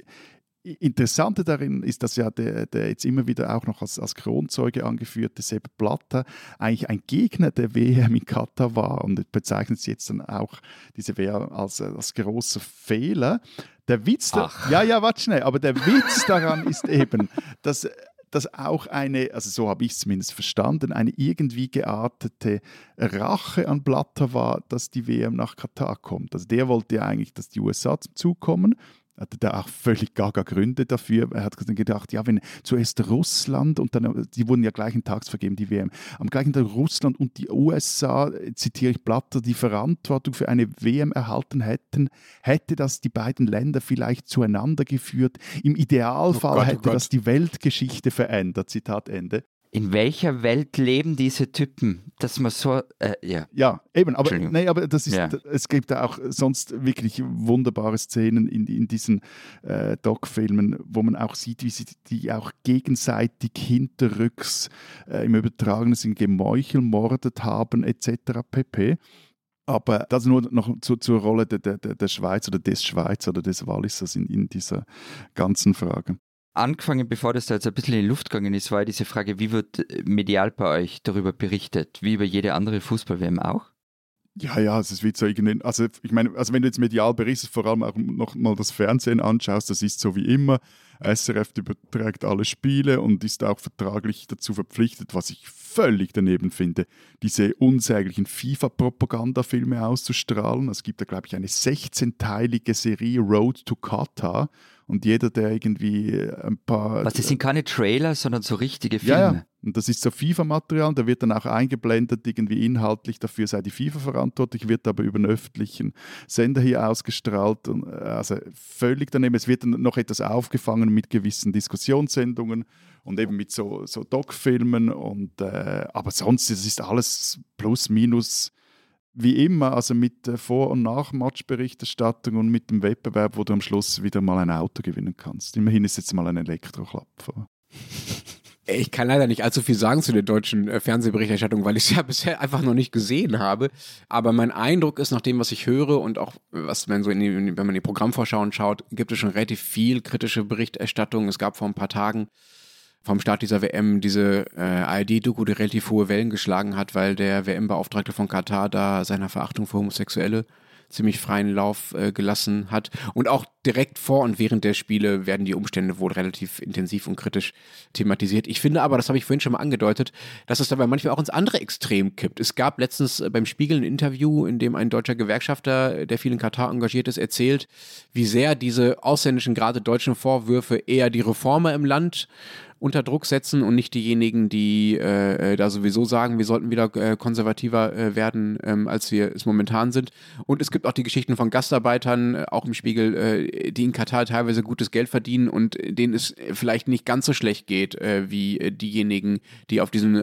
Interessante darin ist, dass ja der, der jetzt immer wieder auch noch als, als Kronzeuge angeführte Sepp Blatter eigentlich ein Gegner der WM in Katar war und bezeichnet sie jetzt dann auch diese WM als, als großer Fehler. Der Witz, da, ja, ja, warte schnell, aber der Witz daran ist eben, dass dass auch eine, also so habe ich es zumindest verstanden, eine irgendwie geartete Rache an Blatter war, dass die WM nach Katar kommt. Also der wollte ja eigentlich, dass die USA zum Zug kommen hatte da auch völlig gaga Gründe dafür. Er hat gedacht, ja, wenn zuerst Russland und dann, die wurden ja gleichen Tags vergeben, die WM, am gleichen Tag Russland und die USA, zitiere ich Blatter, die Verantwortung für eine WM erhalten hätten, hätte das die beiden Länder vielleicht zueinander geführt. Im Idealfall oh Gott, oh hätte oh das die Weltgeschichte verändert. Zitat Ende in welcher Welt leben diese Typen, dass man so, äh, ja. Ja, eben, aber, nee, aber das ist, ja. es gibt auch sonst wirklich wunderbare Szenen in, in diesen äh, Doc-Filmen, wo man auch sieht, wie sie die auch gegenseitig hinterrücks äh, im übertragenen Sinn gemeuchelmordet haben, etc. pp. Aber das nur noch zu, zur Rolle der, der, der Schweiz oder des Schweiz oder des Wallisers in, in dieser ganzen Frage angefangen, bevor das da jetzt ein bisschen in die Luft gegangen ist, war diese Frage, wie wird medial bei euch darüber berichtet? Wie über jede andere Fußball-WM auch? Ja, ja, es wird so irgendwie, also ich meine, also wenn du jetzt medial berichtest, vor allem auch noch mal das Fernsehen anschaust, das ist so wie immer. SRF überträgt alle Spiele und ist auch vertraglich dazu verpflichtet, was ich völlig daneben finde, diese unsäglichen FIFA-Propagandafilme auszustrahlen. Es gibt da, glaube ich, eine 16-teilige Serie Road to Qatar und jeder, der irgendwie ein paar. Was, das sind keine Trailer, sondern so richtige Filme. Ja, ja. Und das ist so FIFA-Material, da wird dann auch eingeblendet, irgendwie inhaltlich, dafür sei die FIFA verantwortlich, wird aber über einen öffentlichen Sender hier ausgestrahlt. Und, äh, also völlig daneben. Es wird dann noch etwas aufgefangen mit gewissen Diskussionssendungen und eben mit so, so Doc-Filmen. äh, aber sonst, das ist alles plus, minus wie immer, also mit der Vor- und Nach-Match-Berichterstattung und mit dem Wettbewerb, wo du am Schluss wieder mal ein Auto gewinnen kannst. Immerhin ist jetzt mal ein Elektroklapper. [LAUGHS] Ich kann leider nicht allzu viel sagen zu der deutschen äh, Fernsehberichterstattung, weil ich es [LAUGHS] ja bisher einfach noch nicht gesehen habe. Aber mein Eindruck ist, nach dem, was ich höre und auch was man so in die, wenn man die Programmvorschauen schaut, gibt es schon relativ viel kritische Berichterstattung. Es gab vor ein paar Tagen vom Start dieser WM diese äh, ARD-Doku, die relativ hohe Wellen geschlagen hat, weil der WM-Beauftragte von Katar da seiner Verachtung für Homosexuelle ziemlich freien Lauf äh, gelassen hat. Und auch direkt vor und während der Spiele werden die Umstände wohl relativ intensiv und kritisch thematisiert. Ich finde aber, das habe ich vorhin schon mal angedeutet, dass es dabei manchmal auch ins andere Extrem kippt. Es gab letztens äh, beim Spiegel ein Interview, in dem ein deutscher Gewerkschafter, der viel in Katar engagiert ist, erzählt, wie sehr diese ausländischen, gerade deutschen Vorwürfe eher die Reformer im Land unter Druck setzen und nicht diejenigen, die äh, äh, da sowieso sagen, wir sollten wieder äh, konservativer äh, werden, ähm, als wir es momentan sind. Und es gibt auch die Geschichten von Gastarbeitern, äh, auch im Spiegel, äh, die in Katar teilweise gutes Geld verdienen und denen es vielleicht nicht ganz so schlecht geht, wie diejenigen, die auf diesen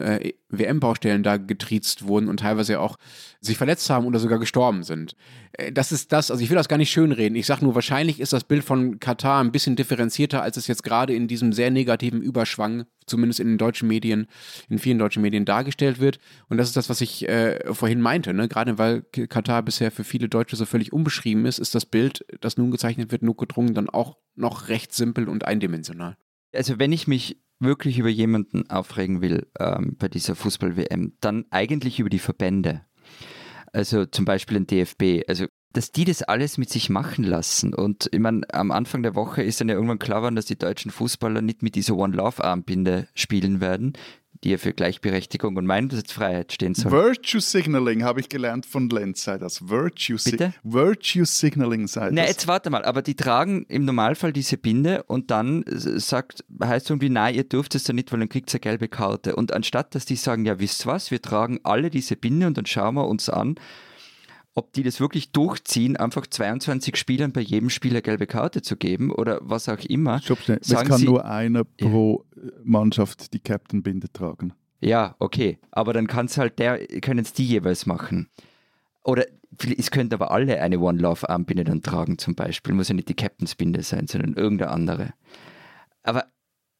WM-Baustellen da getriezt wurden und teilweise auch sich verletzt haben oder sogar gestorben sind. Äh, das ist das, also ich will das gar nicht schönreden. Ich sage nur, wahrscheinlich ist das Bild von Katar ein bisschen differenzierter, als es jetzt gerade in diesem sehr negativen Überschwang, zumindest in den deutschen Medien, in vielen deutschen Medien dargestellt wird. Und das ist das, was ich äh, vorhin meinte. Ne? Gerade weil Katar bisher für viele Deutsche so völlig unbeschrieben ist, ist das Bild, das nun gezeichnet wird, nur gedrungen, dann auch noch recht simpel und eindimensional. Also wenn ich mich wirklich über jemanden aufregen will ähm, bei dieser Fußball-WM, dann eigentlich über die Verbände. Also zum Beispiel ein DFB. Also dass die das alles mit sich machen lassen. Und ich meine, am Anfang der Woche ist dann ja irgendwann klar geworden, dass die deutschen Fußballer nicht mit dieser One Love Armbinde spielen werden, die ja für Gleichberechtigung und Meinungsfreiheit stehen soll. Virtue Signaling habe ich gelernt von Lenz, sei das. Virtue, Bitte? Virtue Signaling sei das. Na, jetzt warte mal, aber die tragen im Normalfall diese Binde und dann sagt, heißt irgendwie, nein, ihr dürft es ja nicht, weil dann kriegt ihr eine gelbe Karte. Und anstatt, dass die sagen, ja, wisst was, wir tragen alle diese Binde und dann schauen wir uns an, ob die das wirklich durchziehen, einfach 22 Spielern bei jedem Spieler gelbe Karte zu geben oder was auch immer. Stopp, es kann Sie, nur einer pro ja. Mannschaft die Captain-Binde tragen. Ja, okay. Aber dann kann's halt der, können es die jeweils machen. Oder es könnten aber alle eine One Love Armbinde dann tragen, zum Beispiel. Muss ja nicht die Captains Binde sein, sondern irgendeine andere. Aber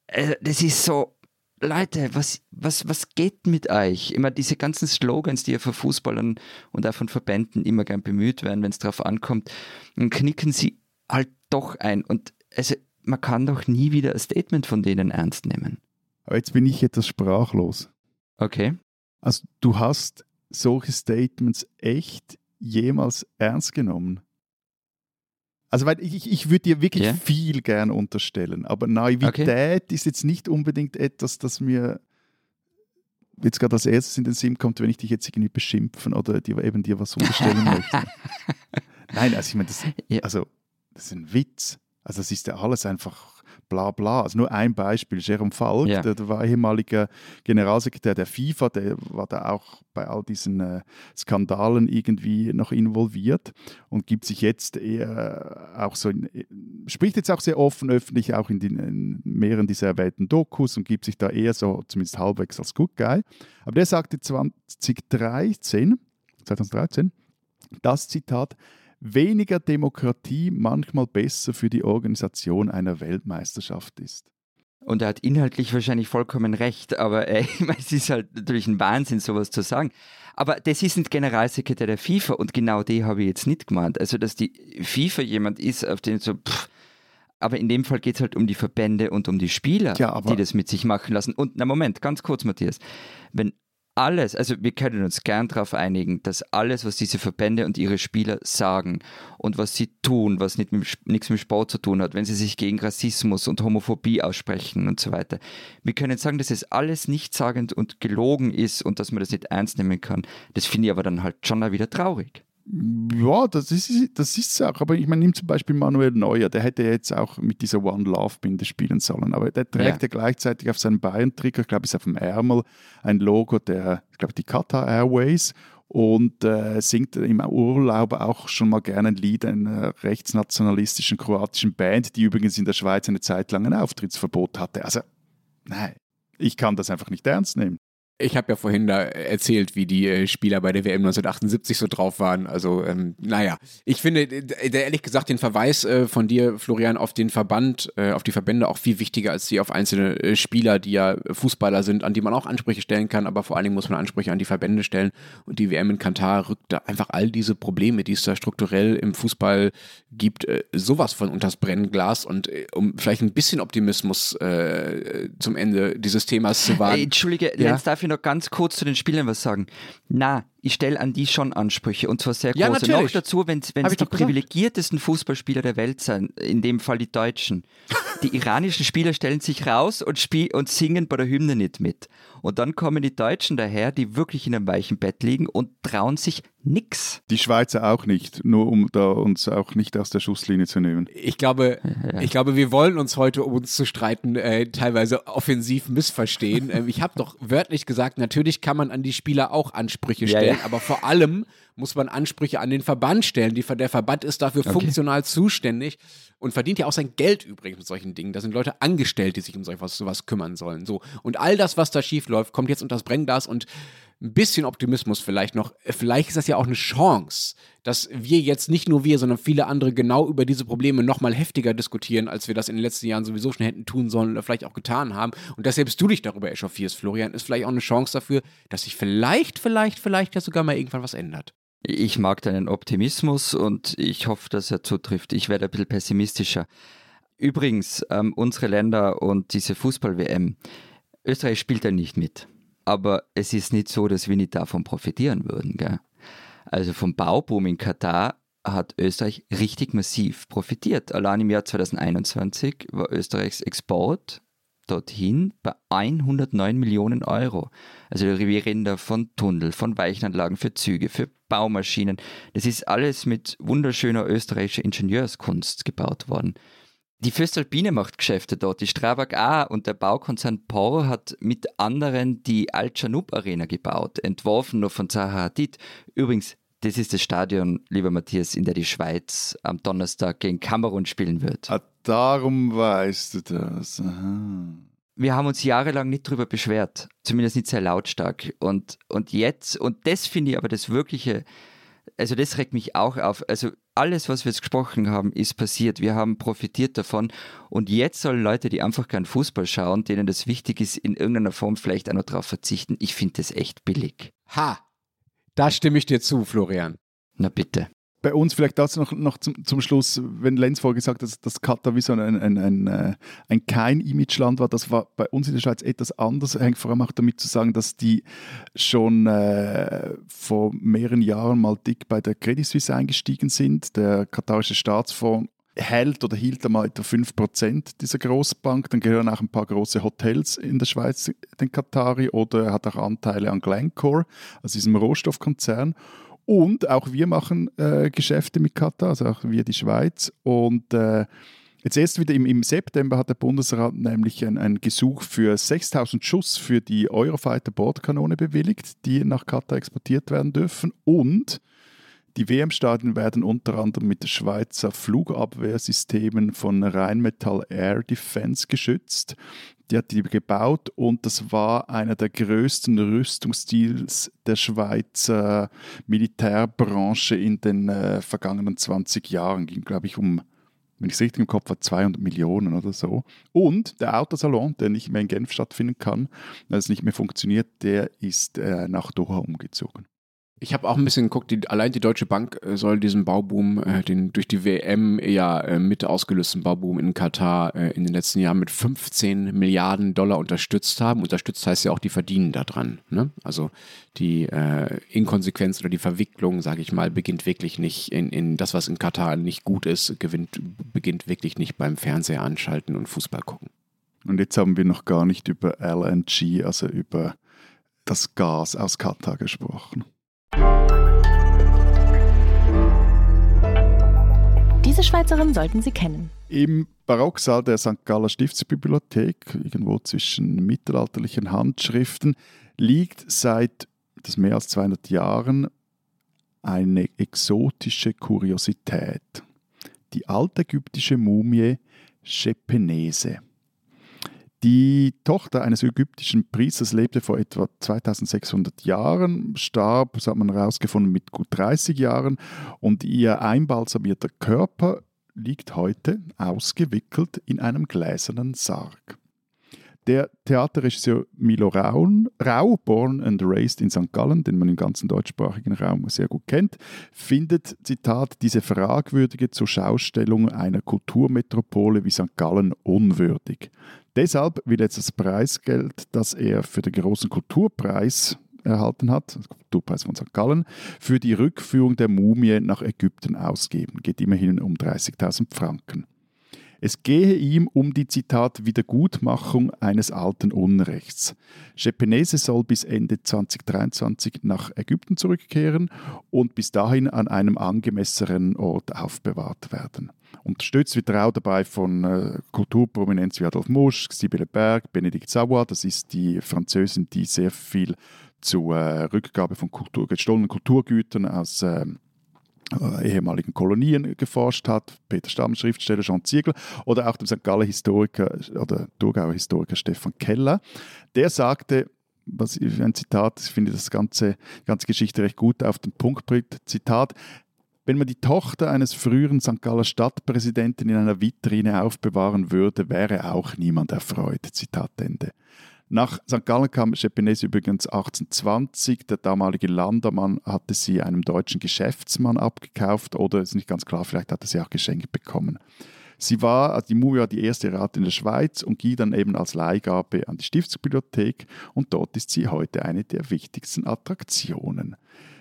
äh, das ist so, Leute, was, was, was geht mit euch? Immer diese ganzen Slogans, die ja von Fußballern und auch von Verbänden immer gern bemüht werden, wenn es darauf ankommt, dann knicken sie halt doch ein. Und also man kann doch nie wieder ein Statement von denen ernst nehmen. Aber jetzt bin ich etwas sprachlos. Okay. Also du hast solche Statements echt jemals ernst genommen? Also weil ich, ich würde dir wirklich Ja. viel gern unterstellen, aber Naivität ist jetzt nicht unbedingt etwas, das mir jetzt gerade als erstes in den Sinn kommt, wenn ich dich jetzt irgendwie beschimpfen oder dir eben dir was unterstellen möchte. [LAUGHS] Nein, also ich meine, das, also, das ist ein Witz. Also das ist ja alles einfach bla bla. Also nur ein Beispiel, Jerome Falk, Ja. der, der war ehemaliger Generalsekretär der FIFA, der war da auch bei all diesen äh, Skandalen irgendwie noch involviert und gibt sich jetzt eher auch so, in, spricht jetzt auch sehr offen öffentlich, auch in, den, in mehreren dieser erwähnten Dokus und gibt sich da eher so zumindest halbwegs als Good Guy. Aber der sagte 2013, 2013, das Zitat, weniger Demokratie manchmal besser für die Organisation einer Weltmeisterschaft ist. Und er hat inhaltlich wahrscheinlich vollkommen recht, aber äh, [LAUGHS] ich meine, es ist halt natürlich ein Wahnsinn, sowas zu sagen. Aber das ist ein Generalsekretär der FIFA und genau die habe ich jetzt nicht gemeint. Also, dass die FIFA jemand ist, auf den so, pff, aber in dem Fall geht es halt um die Verbände und um die Spieler, Ja, die das mit sich machen lassen. Und na Moment, ganz kurz, Matthias. Wenn alles, also wir können uns gern darauf einigen, dass alles, was diese Verbände und ihre Spieler sagen und was sie tun, was nicht mit, nichts mit Sport zu tun hat, wenn sie sich gegen Rassismus und Homophobie aussprechen und so weiter. Wir können sagen, dass es alles nichtssagend und gelogen ist und dass man das nicht ernst nehmen kann. Das finde ich aber dann halt schon wieder traurig. Ja, das ist das ist auch. Aber ich meine, nimm zum Beispiel Manuel Neuer, der hätte jetzt auch mit dieser One Love Binde spielen sollen. Aber der trägt ja, Ja. gleichzeitig auf seinem Bayern-Trikot, ich glaube, ist auf dem Ärmel ein Logo der, ich glaube, die Qatar Airways und äh, singt im Urlaub auch schon mal gerne ein Lied einer rechtsnationalistischen kroatischen Band, die übrigens in der Schweiz eine Zeit lang ein Auftrittsverbot hatte. Also, nein, ich kann das einfach nicht ernst nehmen. Ich habe ja vorhin da erzählt, wie die äh, Spieler bei der WM 1978 so drauf waren. Also, ähm, naja, ich finde, äh, der, ehrlich gesagt, den Verweis äh, von dir, Florian, auf den Verband, äh, auf die Verbände auch viel wichtiger als die auf einzelne äh, Spieler, die ja Fußballer sind, an die man auch Ansprüche stellen kann. Aber vor allen Dingen muss man Ansprüche an die Verbände stellen. Und die WM in Katar rückt da einfach all diese Probleme, die es da strukturell im Fußball gibt, äh, sowas von unters Brennglas. Und äh, um vielleicht ein bisschen Optimismus äh, zum Ende dieses Themas zu. Ey, Entschuldige, Ja? Lenz, darf ich noch ganz kurz zu den Spielern was sagen? Na, ich stelle an die schon Ansprüche und zwar sehr große. Ja, Noch natürlich. dazu, wenn es die privilegiertesten Fußballspieler der Welt sind, in dem Fall die Deutschen. Die iranischen Spieler stellen sich raus und, spiel und singen bei der Hymne nicht mit. Und dann kommen die Deutschen daher, die wirklich in einem weichen Bett liegen und trauen sich nix. Die Schweizer auch nicht, nur um da uns auch nicht aus der Schusslinie zu nehmen. Ich glaube, ich glaube, wir wollen uns heute, um uns zu streiten, äh, teilweise offensiv missverstehen. Ähm, ich habe doch wörtlich gesagt, natürlich kann man an die Spieler auch Ansprüche Ja, stellen, aber vor allem muss man Ansprüche an den Verband stellen. Die, der Verband ist dafür funktional zuständig und verdient ja auch sein Geld übrigens mit solchen Dingen. Da sind Leute angestellt, die sich um sowas, sowas kümmern sollen. So. Und all das, was da schief läuft, kommt jetzt unter das Brennglas und ein bisschen Optimismus vielleicht noch. Vielleicht ist das ja auch eine Chance, dass wir jetzt nicht nur wir, sondern viele andere genau über diese Probleme noch mal heftiger diskutieren, als wir das in den letzten Jahren sowieso schon hätten tun sollen oder vielleicht auch getan haben. Und dass selbst du dich darüber echauffierst, Florian, ist vielleicht auch eine Chance dafür, dass sich vielleicht, vielleicht, vielleicht ja sogar mal irgendwann was ändert. Ich mag deinen Optimismus und ich hoffe, dass er zutrifft. Ich werde ein bisschen pessimistischer. Übrigens, ähm, unsere Länder und diese Fußball-WM, Österreich spielt da nicht mit. Aber es ist nicht so, dass wir nicht davon profitieren würden. Gell? Also vom Bauboom in Katar hat Österreich richtig massiv profitiert. Allein im Jahr 2021 war Österreichs Export dorthin bei 109 Millionen Euro. Also wir reden da von Tunnel, von Weichenanlagen für Züge, für Baumaschinen. Das ist alles mit wunderschöner österreichischer Ingenieurskunst gebaut worden. Die Föstalpine macht Geschäfte dort, die Strabag A und der Baukonzern Por hat mit anderen die Al-Janub Arena gebaut, entworfen nur von Zaha Hadid. Übrigens, das ist das Stadion, lieber Matthias, in der die Schweiz am Donnerstag gegen Kamerun spielen wird. Ah, darum weißt du das. Aha. wir haben uns jahrelang nicht drüber beschwert, zumindest nicht sehr lautstark. Und, und jetzt, und das finde ich aber das wirkliche, also das regt mich auch auf. Also alles, was wir jetzt gesprochen haben, ist passiert. Wir haben profitiert davon. Und jetzt sollen Leute, die einfach keinen Fußball schauen, denen das wichtig ist, in irgendeiner Form vielleicht auch noch darauf verzichten. Ich finde das echt billig. Ha! Da stimme ich dir zu, Florian. Na bitte. Bei uns vielleicht das noch, noch zum, zum Schluss, wenn Lenz vorher gesagt hat, dass, Katar wie so ein, ein, ein, äh, ein Kein-Image-Land war, das war bei uns in der Schweiz etwas anders, hängt vor allem auch damit zu sagen, dass die schon äh, vor mehreren Jahren mal dick bei der Credit Suisse eingestiegen sind. Der katarische Staatsfonds hält oder hielt einmal etwa 5% dieser Großbank. Dann gehören auch ein paar große Hotels in der Schweiz den Katari oder er hat auch Anteile an Glencore, also diesem Rohstoffkonzern. Und auch wir machen äh, Geschäfte mit Katar, also auch wir die Schweiz. Und äh, jetzt erst wieder im, im, September hat der Bundesrat nämlich ein, ein Gesuch für 6000 Schuss für die Eurofighter Bordkanone bewilligt, die nach Katar exportiert werden dürfen. Und die WM-Stadien werden unter anderem mit Schweizer Flugabwehrsystemen von Rheinmetall Air Defense geschützt. Die hat die gebaut und das war einer der größten Rüstungsdeals der Schweizer Militärbranche in den äh, vergangenen 20 Jahren. Ging, glaube ich, um, wenn ich es richtig im Kopf habe, 200 Millionen oder so. Und der Autosalon, der nicht mehr in Genf stattfinden kann, weil es nicht mehr funktioniert, der ist äh, nach Doha umgezogen. Ich habe auch ein bisschen geguckt, die, allein die Deutsche Bank äh, soll diesen Bauboom, äh, den durch die WM ja äh, mit ausgelösten Bauboom in Katar äh, in den letzten Jahren mit 15 Milliarden Dollar unterstützt haben. Unterstützt heißt ja auch, die verdienen daran. Ne? Also die äh, Inkonsequenz oder die Verwicklung, sage ich mal, beginnt wirklich nicht in, in das, was in Katar nicht gut ist, gewinnt, beginnt wirklich nicht beim Fernseher anschalten und Fußball gucken. Und jetzt haben wir noch gar nicht über LNG, also über das Gas aus Katar gesprochen. Diese Schweizerin sollten Sie kennen. Im Barocksaal der St. Galler Stiftsbibliothek, irgendwo zwischen mittelalterlichen Handschriften, liegt seit das mehr als 200 Jahren eine exotische Kuriosität. Die altägyptische Mumie Schepenese. Die Tochter eines ägyptischen Priesters lebte vor etwa 2600 Jahren, starb, das hat man herausgefunden, mit gut 30 Jahren und ihr einbalsamierter Körper liegt heute ausgewickelt in einem gläsernen Sarg. Der Theaterregisseur Milo Raun, Rau, born and raised in St. Gallen, den man im ganzen deutschsprachigen Raum sehr gut kennt, findet, Zitat, diese fragwürdige Zurschaustellung einer Kulturmetropole wie St. Gallen unwürdig. Deshalb will jetzt das Preisgeld, das er für den großen Kulturpreis erhalten hat, das Kulturpreis von St. Gallen, für die Rückführung der Mumie nach Ägypten ausgeben. Geht immerhin um 30.000 Franken. Es gehe ihm um die Zitat Wiedergutmachung eines alten Unrechts. Schepenese soll bis Ende 2023 nach Ägypten zurückkehren und bis dahin an einem angemessenen Ort aufbewahrt werden. Unterstützt wird er auch dabei von äh, Kulturprominenz wie Adolf Musch, Sibylle Berg, Benedikt Savoy, das ist die Französin, die sehr viel zur äh, Rückgabe von Kultur, gestohlenen Kulturgütern aus äh, ehemaligen Kolonien geforscht hat, Peter Stamm, Schriftsteller Jean Ziegler oder auch dem St. Galler Historiker oder Thurgauer Historiker Stefan Keller. Der sagte, was ein Zitat, ich finde das ganze, ganze Geschichte recht gut auf den Punkt bringt, Zitat, wenn man die Tochter eines früheren St. Galler Stadtpräsidenten in einer Vitrine aufbewahren würde, wäre auch niemand erfreut. Zitat Ende. Nach St. Gallen kam Schepenese übrigens 1820. Der damalige Landermann hatte sie einem deutschen Geschäftsmann abgekauft oder ist nicht ganz klar, vielleicht hatte sie auch geschenkt bekommen. Sie war, also die Mumie war die erste Rat in der Schweiz und ging dann eben als Leihgabe an die Stiftsbibliothek und dort ist sie heute eine der wichtigsten Attraktionen.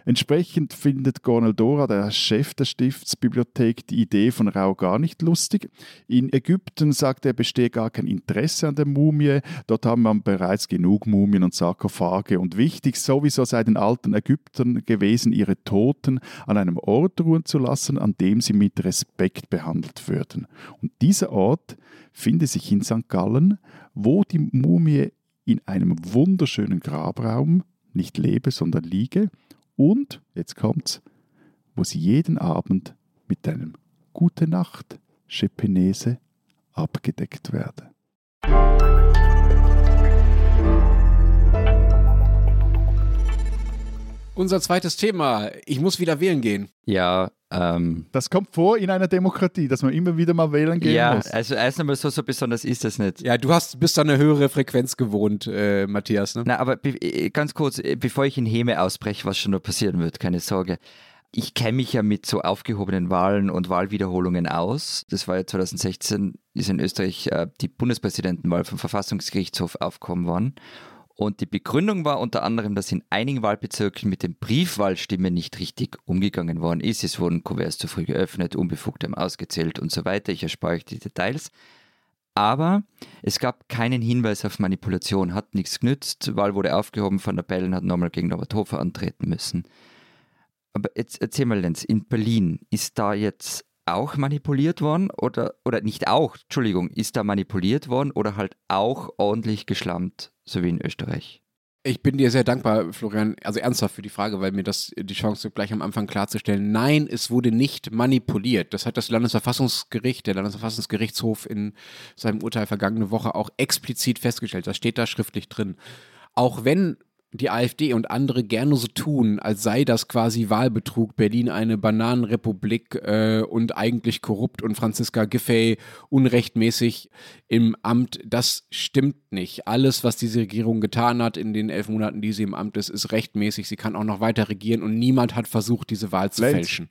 Entsprechend findet Gornel Dora, der Chef der Stiftsbibliothek, die Idee von Rau gar nicht lustig. In Ägypten sagt er, bestehe gar kein Interesse an der Mumie. Dort haben man bereits genug Mumien und Sarkophage. Und wichtig sowieso sei den alten Ägyptern gewesen, ihre Toten an einem Ort ruhen zu lassen, an dem sie mit Respekt behandelt würden. Und dieser Ort finde sich in St. Gallen, wo die Mumie in einem wunderschönen Grabraum nicht lebe, sondern liege und, jetzt kommt's, wo sie jeden Abend mit einem Gute Nacht Schepenese abgedeckt werde. Unser zweites Thema. Ich muss wieder wählen gehen. Ja, ähm, Das kommt vor in einer Demokratie, dass man immer wieder mal wählen gehen ja, muss. also erst einmal so, so besonders ist das nicht. Ja, du hast bist an eine höhere Frequenz gewohnt, äh, Matthias. Ne? Na, aber be äh, ganz kurz, äh, bevor ich in Heme ausbreche, was schon noch passieren wird, keine Sorge. ich kenne mich ja mit so aufgehobenen Wahlen und Wahlwiederholungen aus. Das war ja 2016, ist in Österreich äh, die Bundespräsidentenwahl vom Verfassungsgerichtshof aufgekommen worden. Und die Begründung war unter anderem, dass in einigen Wahlbezirken mit den Briefwahlstimmen nicht richtig umgegangen worden ist. Es wurden Kuverts zu früh geöffnet, unbefugtem ausgezählt und so weiter. Ich erspare euch die Details. Aber es gab keinen Hinweis auf Manipulation, hat nichts genützt. Wahl wurde aufgehoben, Van der Bellen hat nochmal gegen Norbert Hofer antreten müssen. Aber jetzt erzähl mal, Lenz, in Berlin ist da jetzt auch manipuliert worden oder, oder nicht auch, Entschuldigung, ist da manipuliert worden oder halt auch ordentlich geschlammt, so wie in Österreich? Ich bin dir sehr dankbar, Florian, also ernsthaft für die Frage, weil mir das die Chance gibt, gleich am Anfang klarzustellen. Nein, es wurde nicht manipuliert. Das hat das Landesverfassungsgericht, der Landesverfassungsgerichtshof in seinem Urteil vergangene Woche auch explizit festgestellt. Das steht da schriftlich drin. Auch wenn die AfD und andere gerne so tun, als sei das quasi Wahlbetrug, Berlin eine Bananenrepublik äh, und eigentlich korrupt und Franziska Giffey unrechtmäßig im Amt. Das stimmt nicht. Alles, was diese Regierung getan hat in den elf Monaten, die sie im Amt ist, ist rechtmäßig. Sie kann auch noch weiter regieren und niemand hat versucht, diese Wahl zu Lenz. fälschen.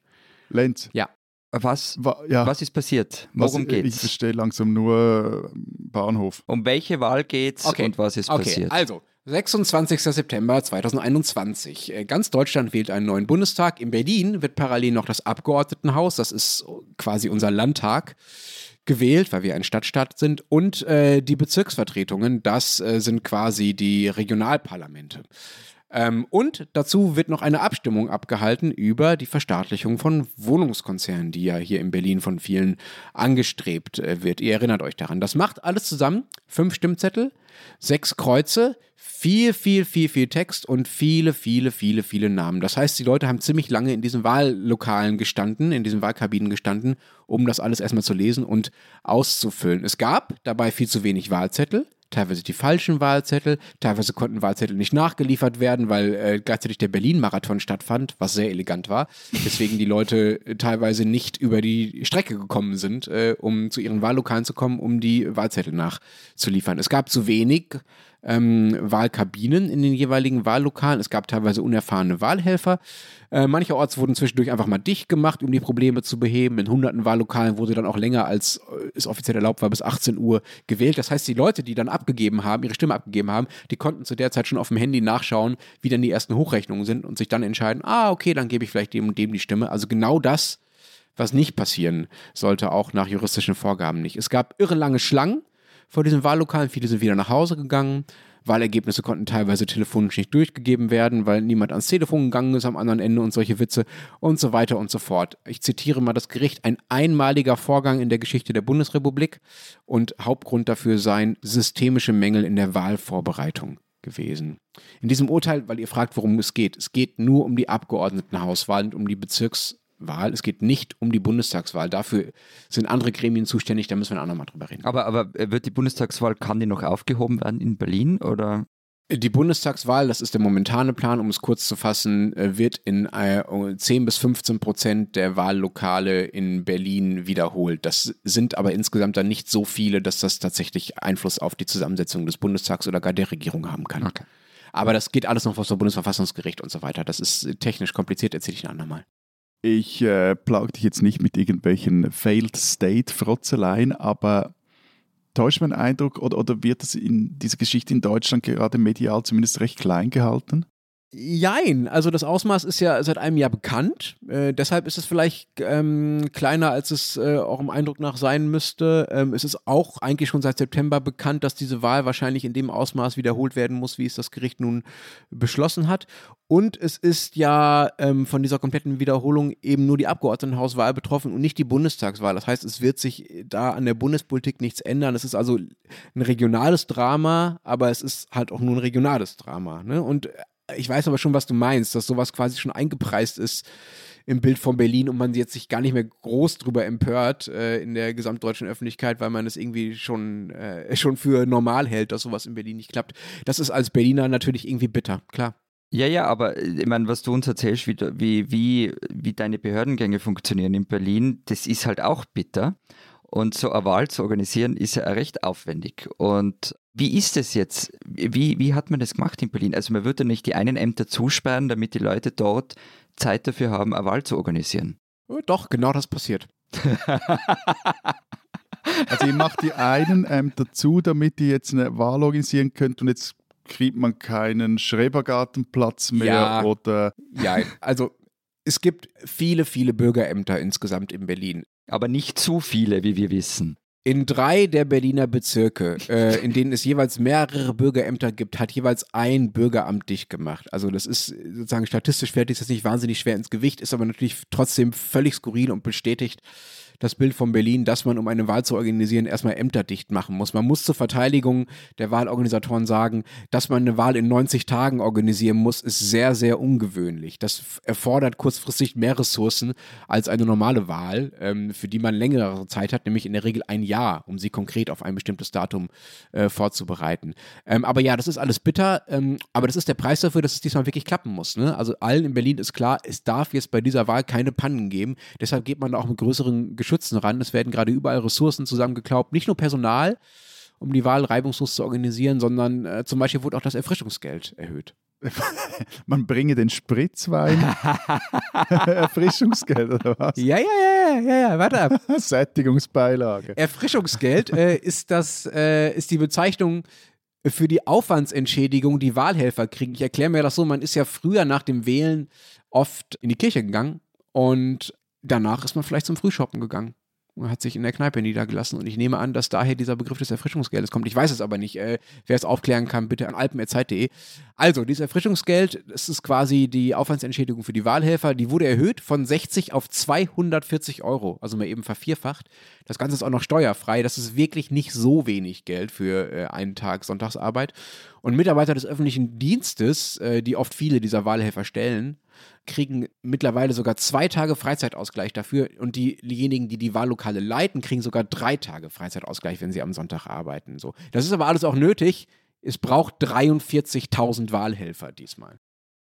Lenz. Ja. Was, Wa ja, was ist passiert? was- Worum Ich geht's? verstehe langsam nur äh, Bahnhof. Um welche Wahl geht's Okay. und was ist Okay, passiert? also 26. September 2021. Äh, Ganz Deutschland wählt einen neuen Bundestag. In Berlin wird parallel noch das Abgeordnetenhaus, das ist quasi unser Landtag, gewählt, weil wir ein Stadtstaat sind. Und äh, die Bezirksvertretungen, das äh, sind quasi die Regionalparlamente. Ähm, und dazu wird noch eine Abstimmung abgehalten über die Verstaatlichung von Wohnungskonzernen, die ja hier in Berlin von vielen angestrebt äh, wird. Ihr erinnert euch daran. Das macht alles zusammen fünf Stimmzettel, sechs Kreuze, viel, viel, viel, viel Text und viele, viele, viele, viele Namen. Das heißt, die Leute haben ziemlich lange in diesen Wahllokalen gestanden, in diesen Wahlkabinen gestanden, um das alles erstmal zu lesen und auszufüllen. Es gab dabei viel zu wenig Wahlzettel teilweise die falschen Wahlzettel, teilweise konnten Wahlzettel nicht nachgeliefert werden, weil äh, gleichzeitig der Berlin-Marathon stattfand, was sehr elegant war, deswegen die Leute äh, teilweise nicht über die Strecke gekommen sind, äh, um zu ihren Wahllokalen zu kommen, um die Wahlzettel nachzuliefern. Es gab zu wenig ähm, Wahlkabinen in den jeweiligen Wahllokalen. Es gab teilweise unerfahrene Wahlhelfer. Äh, mancherorts wurden zwischendurch einfach mal dicht gemacht, um die Probleme zu beheben. In hunderten Wahllokalen wurde dann auch länger als äh, es offiziell erlaubt war, bis 18 Uhr gewählt. Das heißt, die Leute, die dann abgegeben haben, ihre Stimme abgegeben haben, die konnten zu der Zeit schon auf dem Handy nachschauen, wie dann die ersten Hochrechnungen sind und sich dann entscheiden, ah, okay, dann gebe ich vielleicht dem und dem die Stimme. Also genau das, was nicht passieren sollte, auch nach juristischen Vorgaben nicht. Es gab irre lange Schlangen vor diesen Wahllokalen. Viele sind wieder nach Hause gegangen. Wahlergebnisse konnten teilweise telefonisch nicht durchgegeben werden, weil niemand ans Telefon gegangen ist am anderen Ende und solche Witze und so weiter und so fort. Ich zitiere mal das Gericht, ein einmaliger Vorgang in der Geschichte der Bundesrepublik und Hauptgrund dafür seien systemische Mängel in der Wahlvorbereitung gewesen. In diesem Urteil, weil ihr fragt, worum es geht, es geht nur um die Abgeordnetenhauswahl und um die Bezirkswahl. Es geht nicht um die Bundestagswahl. Dafür sind andere Gremien zuständig, da müssen wir auch nochmal drüber reden. Aber, aber wird die Bundestagswahl, kann die noch aufgehoben werden in Berlin oder? Die Bundestagswahl, das ist der momentane Plan, um es kurz zu fassen, äh, wird in äh, 10 bis 15 Prozent der Wahllokale in Berlin wiederholt. Das sind aber insgesamt dann nicht so viele, dass das tatsächlich Einfluss auf die Zusammensetzung des Bundestags oder gar der Regierung haben kann. Okay. Aber das geht alles noch vor das Bundesverfassungsgericht und so weiter. Das ist technisch kompliziert, erzähle ich ein andermal. Ich äh, plage dich jetzt nicht mit irgendwelchen Failed State-Frotzeleien, aber täuscht mein Eindruck oder, oder wird es in dieser Geschichte in Deutschland gerade medial zumindest recht klein gehalten? Jein, also das Ausmaß ist ja seit einem Jahr bekannt. Äh, deshalb ist es vielleicht ähm, kleiner, als es äh, auch im Eindruck nach sein müsste. Ähm, es ist auch eigentlich schon seit September bekannt, dass diese Wahl wahrscheinlich in dem Ausmaß wiederholt werden muss, wie es das Gericht nun beschlossen hat. Und es ist ja ähm, von dieser kompletten Wiederholung eben nur die Abgeordnetenhauswahl betroffen und nicht die Bundestagswahl. Das heißt, es wird sich da an der Bundespolitik nichts ändern. Es ist also ein regionales Drama, aber es ist halt auch nur ein regionales Drama. Ne? Und ich weiß aber schon, was du meinst, dass sowas quasi schon eingepreist ist im Bild von Berlin und man jetzt sich gar nicht mehr groß drüber empört äh, in der gesamtdeutschen Öffentlichkeit, weil man es irgendwie schon, äh, schon für normal hält, dass sowas in Berlin nicht klappt. Das ist als Berliner natürlich irgendwie bitter, klar. Ja, ja, aber äh, ich meine, was du uns erzählst, wie, wie, wie, wie deine Behördengänge funktionieren in Berlin, das ist halt auch bitter. Und so eine Wahl zu organisieren, ist ja recht aufwendig. Und wie ist es jetzt? Wie, wie hat man das gemacht in Berlin? Also man würde nicht die einen Ämter zusperren, damit die Leute dort Zeit dafür haben, eine Wahl zu organisieren. Doch, genau das passiert. Also ihr macht die einen Ämter zu, damit ihr jetzt eine Wahl organisieren könnt und jetzt kriegt man keinen Schrebergartenplatz mehr Ja. oder Ja, also es gibt viele, viele Bürgerämter insgesamt in Berlin. Aber nicht zu viele, wie wir wissen. In drei der Berliner Bezirke, äh, in denen es jeweils mehrere Bürgerämter gibt, hat jeweils ein Bürgeramt dicht gemacht. Also das ist sozusagen statistisch fertig, ist das nicht wahnsinnig schwer ins Gewicht, ist aber natürlich trotzdem völlig skurril und bestätigt das Bild von Berlin, dass man, um eine Wahl zu organisieren, erstmal Ämter dicht machen muss. Man muss zur Verteidigung der Wahlorganisatoren sagen, dass man eine Wahl in 90 Tagen organisieren muss, ist sehr, sehr ungewöhnlich. Das erfordert kurzfristig mehr Ressourcen als eine normale Wahl, ähm, für die man längere Zeit hat, nämlich in der Regel ein Jahr, um sie konkret auf ein bestimmtes Datum äh, vorzubereiten. Ähm, aber ja, das ist alles bitter, ähm, aber das ist der Preis dafür, dass es diesmal wirklich klappen muss. Ne? Also allen in Berlin ist klar, es darf jetzt bei dieser Wahl keine Pannen geben. Deshalb geht man auch mit größeren Geschützen ran. Es werden gerade überall Ressourcen zusammengeklaubt, nicht nur Personal, um die Wahl reibungslos zu organisieren, sondern äh, zum Beispiel wurde auch das Erfrischungsgeld erhöht. [LAUGHS] man bringe den Spritzwein [LAUGHS] Erfrischungsgeld oder was? Ja, ja, ja, ja, ja, warte ab. [LAUGHS] Sättigungsbeilage. Erfrischungsgeld äh, ist das äh, ist die Bezeichnung für die Aufwandsentschädigung, die Wahlhelfer kriegen. Ich erkläre mir das so: Man ist ja früher nach dem Wählen oft in die Kirche gegangen und danach ist man vielleicht zum Frühshoppen gegangen und hat sich in der Kneipe niedergelassen. Und ich nehme an, dass daher dieser Begriff des Erfrischungsgeldes kommt. Ich weiß es aber nicht. Äh, wer es aufklären kann, bitte an alpen.zeit.de. Also, dieses Erfrischungsgeld, das ist quasi die Aufwandsentschädigung für die Wahlhelfer. Die wurde erhöht von 60 auf 240 Euro, also mal eben vervierfacht. Das Ganze ist auch noch steuerfrei. Das ist wirklich nicht so wenig Geld für äh, einen Tag Sonntagsarbeit. Und Mitarbeiter des öffentlichen Dienstes, äh, die oft viele dieser Wahlhelfer stellen, kriegen mittlerweile sogar zwei Tage Freizeitausgleich dafür und die- diejenigen, die die Wahllokale leiten, kriegen sogar drei Tage Freizeitausgleich, wenn sie am Sonntag arbeiten. So. Das ist aber alles auch nötig. Es braucht 43.000 Wahlhelfer diesmal.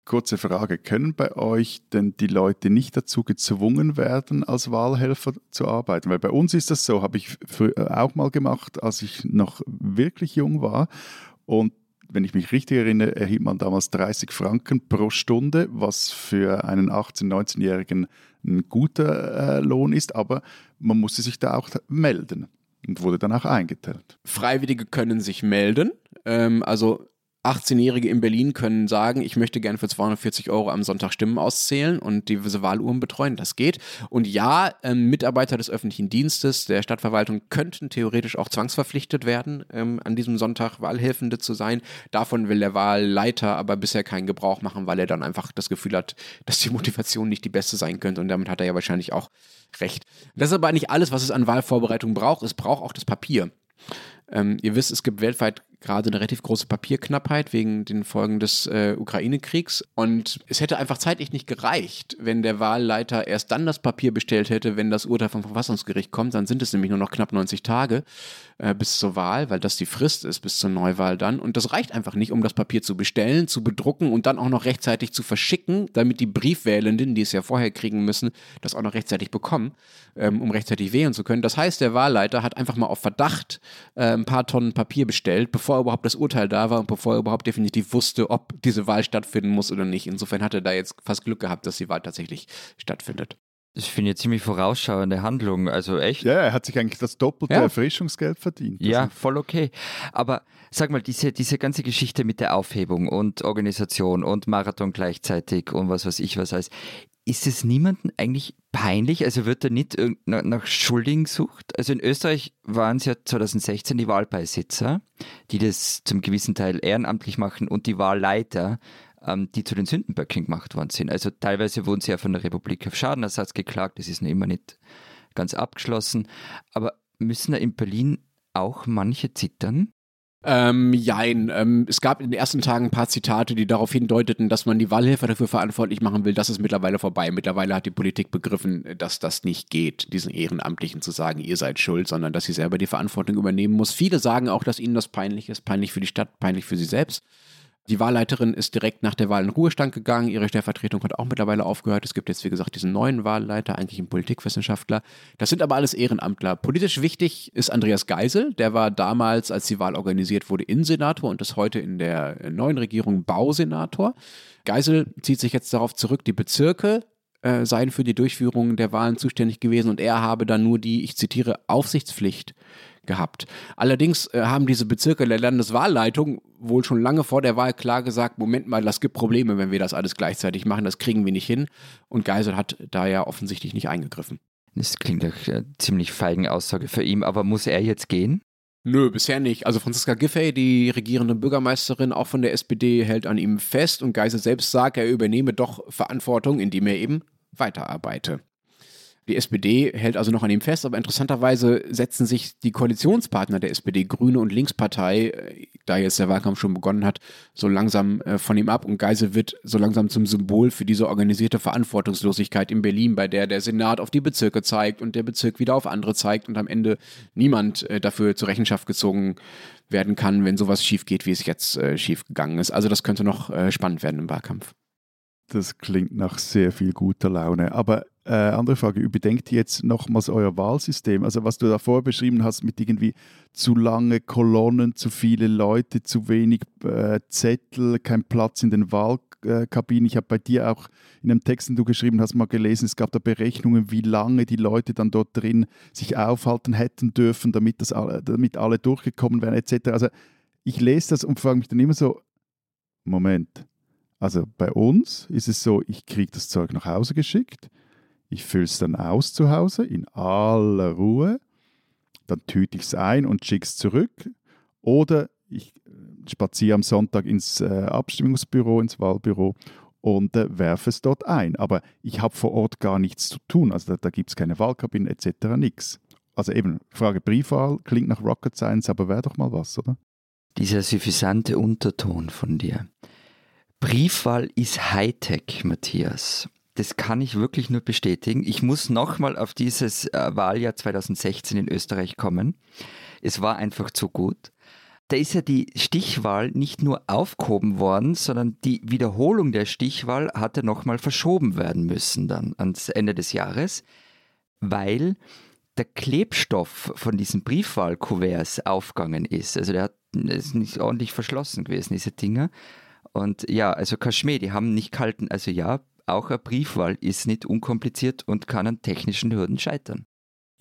Kurze Frage, können bei euch denn die Leute nicht dazu gezwungen werden, als Wahlhelfer zu arbeiten? Weil bei uns ist das so, habe ich früher auch mal gemacht, als ich noch wirklich jung war. Und wenn ich mich richtig erinnere, erhielt man damals 30 Franken pro Stunde, was für einen 18-, 19-Jährigen ein guter äh, Lohn ist, aber man musste sich da auch melden und wurde dann auch eingeteilt. Freiwillige können sich melden. Ähm, also 18-Jährige in Berlin können sagen, ich möchte gerne für 240 Euro am Sonntag Stimmen auszählen und diese Wahluhren betreuen. Das geht. Und ja, ähm, Mitarbeiter des öffentlichen Dienstes, der Stadtverwaltung könnten theoretisch auch zwangsverpflichtet werden, ähm, an diesem Sonntag Wahlhelfende zu sein. Davon will der Wahlleiter aber bisher keinen Gebrauch machen, weil er dann einfach das Gefühl hat, dass die Motivation nicht die beste sein könnte. Und damit hat er ja wahrscheinlich auch recht. Das ist aber nicht alles, was es an Wahlvorbereitung braucht. Es braucht auch das Papier. Ähm, ihr wisst, es gibt weltweit gerade eine relativ große Papierknappheit wegen den Folgen des äh, Ukraine-Kriegs. Und es hätte einfach zeitlich nicht gereicht, wenn der Wahlleiter erst dann das Papier bestellt hätte, wenn das Urteil vom Verfassungsgericht kommt. Dann sind es nämlich nur noch knapp 90 Tage äh, bis zur Wahl, weil das die Frist ist bis zur Neuwahl dann. Und das reicht einfach nicht, um das Papier zu bestellen, zu bedrucken und dann auch noch rechtzeitig zu verschicken, damit die Briefwählenden, die es ja vorher kriegen müssen, das auch noch rechtzeitig bekommen, ähm, um rechtzeitig wählen zu können. Das heißt, der Wahlleiter hat einfach mal auf Verdacht äh, ein paar Tonnen Papier bestellt, bevor überhaupt das Urteil da war und bevor er überhaupt definitiv wusste, ob diese Wahl stattfinden muss oder nicht. Insofern hat er da jetzt fast Glück gehabt, dass die Wahl tatsächlich stattfindet. Das finde ich eine ziemlich vorausschauende Handlung. Also echt. Ja, er hat sich eigentlich das doppelte Ja. Erfrischungsgeld verdient. Ja, Also, voll okay. Aber sag mal, diese, diese ganze Geschichte mit der Aufhebung und Organisation und Marathon gleichzeitig und was weiß ich was alles, ist es niemandem eigentlich peinlich? Also wird da nicht nach, Schuldigen gesucht? Also in Österreich waren es ja 2016 die Wahlbeisitzer, die das zum gewissen Teil ehrenamtlich machen und die Wahlleiter, ähm, die zu den Sündenböcken gemacht worden sind. Also teilweise wurden sie ja von der Republik auf Schadenersatz geklagt, das ist noch immer nicht ganz abgeschlossen. Aber müssen da in Berlin auch manche zittern? Ähm, jein. Ähm, es gab in den ersten Tagen ein paar Zitate, die darauf hindeuteten, dass man die Wahlhelfer dafür verantwortlich machen will. Das ist mittlerweile vorbei. Mittlerweile hat die Politik begriffen, dass das nicht geht, diesen Ehrenamtlichen zu sagen, ihr seid schuld, sondern dass sie selber die Verantwortung übernehmen muss. Viele sagen auch, dass ihnen das peinlich ist. Peinlich für die Stadt, peinlich für sie selbst. Die Wahlleiterin ist direkt nach der Wahl in Ruhestand gegangen. Ihre Stellvertretung hat auch mittlerweile aufgehört. Es gibt jetzt, wie gesagt, diesen neuen Wahlleiter, eigentlich einen Politikwissenschaftler. Das sind aber alles Ehrenamtler. Politisch wichtig ist Andreas Geisel. Der war damals, als die Wahl organisiert wurde, Innensenator und ist heute in der neuen Regierung Bausenator. Geisel zieht sich jetzt darauf zurück, die Bezirke äh, seien für die Durchführung der Wahlen zuständig gewesen und er habe dann nur die, ich zitiere, Aufsichtspflicht gehabt. Allerdings äh, haben diese Bezirke der Landeswahlleitung wohl schon lange vor der Wahl klar gesagt, Moment mal, das gibt Probleme, wenn wir das alles gleichzeitig machen, das kriegen wir nicht hin. Und Geisel hat da ja offensichtlich nicht eingegriffen. Das klingt nach einer ziemlich feigen Aussage für ihn, aber muss er jetzt gehen? Nö, bisher nicht. Also Franziska Giffey, die regierende Bürgermeisterin, auch von der SPD, hält an ihm fest und Geisel selbst sagt, er übernehme doch Verantwortung, indem er eben weiterarbeite. Die SPD hält also noch an ihm fest, aber interessanterweise setzen sich die Koalitionspartner der SPD, Grüne und Linkspartei, äh, da jetzt der Wahlkampf schon begonnen hat, so langsam äh, von ihm ab und Geisel wird so langsam zum Symbol für diese organisierte Verantwortungslosigkeit in Berlin, bei der der Senat auf die Bezirke zeigt und der Bezirk wieder auf andere zeigt und am Ende niemand äh, dafür zur Rechenschaft gezogen werden kann, wenn sowas schief geht, wie es jetzt schief gegangen ist. Also das könnte noch spannend werden im Wahlkampf. Das klingt nach sehr viel guter Laune. Aber äh, andere Frage, überdenkt jetzt nochmals euer Wahlsystem? Also was du davor beschrieben hast mit irgendwie zu lange Kolonnen, zu viele Leute, zu wenig äh, Zettel, kein Platz in den Wahlkabinen. Ich habe bei dir auch in einem Text, den du geschrieben hast, mal gelesen, es gab da Berechnungen, wie lange die Leute dann dort drin sich aufhalten hätten dürfen, damit, das alle, damit alle durchgekommen wären etc. Also ich lese das und frage mich dann immer so, Moment, also bei uns ist es so, ich kriege das Zeug nach Hause geschickt, ich fülle es dann aus zu Hause in aller Ruhe, dann tüte ich es ein und schicke es zurück oder ich äh, spaziere am Sonntag ins äh, Abstimmungsbüro, ins Wahlbüro und äh, werfe es dort ein. Aber ich habe vor Ort gar nichts zu tun. Also da, da gibt es keine Wahlkabine etc. nichts. Also eben, Frage Briefwahl klingt nach Rocket Science, aber wäre doch mal was, oder? Dieser suffisante Unterton von dir. Briefwahl ist Hightech, Matthias. Das kann ich wirklich nur bestätigen. Ich muss nochmal auf dieses äh, Wahljahr 2016 in Österreich kommen. Es war einfach zu gut. Da ist ja die Stichwahl nicht nur aufgehoben worden, sondern die Wiederholung der Stichwahl hatte nochmal verschoben werden müssen dann ans Ende des Jahres, weil der Klebstoff von diesen Briefwahlkuverts aufgegangen ist. Also der hat, ist nicht ordentlich verschlossen gewesen, diese Dinger. Und ja, also Kaschmir, die haben nicht gehalten. Also ja, auch eine Briefwahl ist nicht unkompliziert und kann an technischen Hürden scheitern.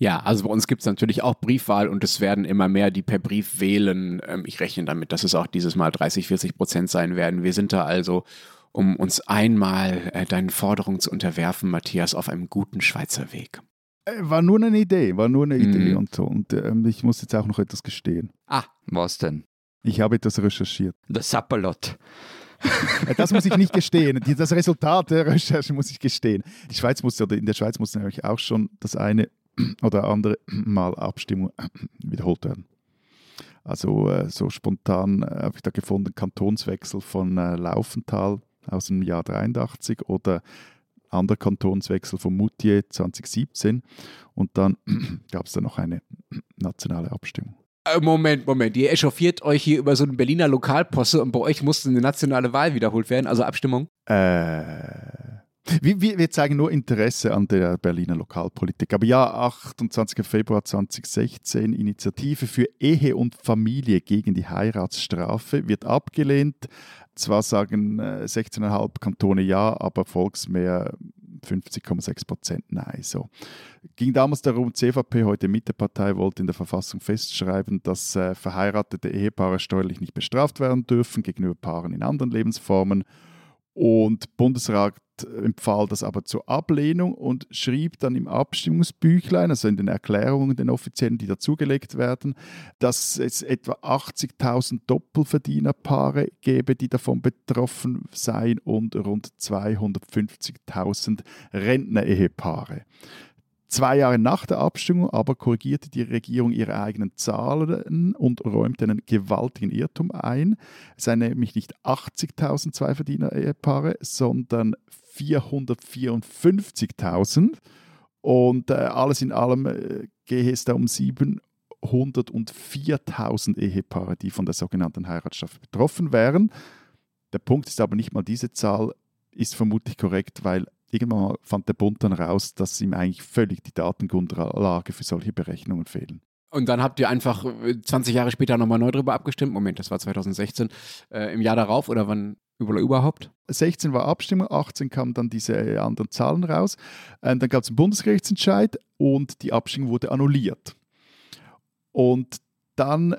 Ja, also bei uns gibt es natürlich auch Briefwahl und es werden immer mehr, die per Brief wählen. Ähm, ich rechne damit, dass es auch dieses Mal 30, 40 Prozent sein werden. Wir sind da also, um uns einmal äh, deinen Forderungen zu unterwerfen, Matthias, auf einem guten Schweizer Weg. Äh, war nur eine Idee, war nur eine Idee mm. und so. Und ähm, ich muss jetzt auch noch etwas gestehen. Ah, was denn? Ich habe etwas recherchiert. Das Sapperlot. Äh, [LAUGHS] das muss ich nicht gestehen. Das Resultat der Recherche muss ich gestehen. Die Schweiz musste, oder in der Schweiz musste nämlich auch schon das eine [CLEARS THROAT] oder andere [CLEARS THROAT] Mal Abstimmung [CLEARS THROAT] wiederholt werden. Also äh, so spontan äh, habe ich da gefunden, Kantonswechsel von Laufenthal aus dem Jahr 83 oder anderer Kantonswechsel von Moutier 2017 und dann gab es da noch eine nationale Abstimmung. Äh, Moment, Moment. Ihr echauffiert euch hier über so einen Berliner Lokalposse und bei euch musste eine nationale Wahl wiederholt werden, also Abstimmung? Äh. Wir, wir, wir, zeigen nur Interesse an der Berliner Lokalpolitik. Aber ja, 28. Februar 2016, Initiative für Ehe und Familie gegen die Heiratsstrafe wird abgelehnt. Zwar sagen äh, 16,5 Kantone ja, aber Volksmehr 50,6 Prozent Nein. So. Ging damals darum, CVP, heute Mittepartei, wollte in der Verfassung festschreiben, dass äh, verheiratete Ehepaare steuerlich nicht bestraft werden dürfen gegenüber Paaren in anderen Lebensformen. Und Bundesrat empfahl das aber zur Ablehnung und schrieb dann im Abstimmungsbüchlein, also in den Erklärungen, den offiziellen, die dazugelegt werden, dass es etwa 80.000 Doppelverdienerpaare gäbe, die davon betroffen seien und rund 250.000 Rentnerehepaare. Zwei Jahre nach der Abstimmung aber korrigierte die Regierung ihre eigenen Zahlen und räumte einen gewaltigen Irrtum ein. Es seien nämlich nicht 80.000 Zweiverdiener-Ehepaare, sondern 454.000. Und äh, alles in allem äh, gehe es da um 704.000 Ehepaare, die von der sogenannten Heiratsstrafe betroffen wären. Der Punkt ist aber nicht mal diese Zahl ist vermutlich korrekt, weil irgendwann fand der Bund dann raus, dass ihm eigentlich völlig die Datengrundlage für solche Berechnungen fehlen. Und dann habt ihr einfach 20 äh, Jahre später nochmal neu drüber abgestimmt. Moment, das war 2016. Äh, Im Jahr darauf oder wann überhaupt? 16 war Abstimmung, 18 kamen dann diese äh, anderen Zahlen raus. Und äh, dann gab es einen Bundesgerichtsentscheid und die Abstimmung wurde annulliert. Und dann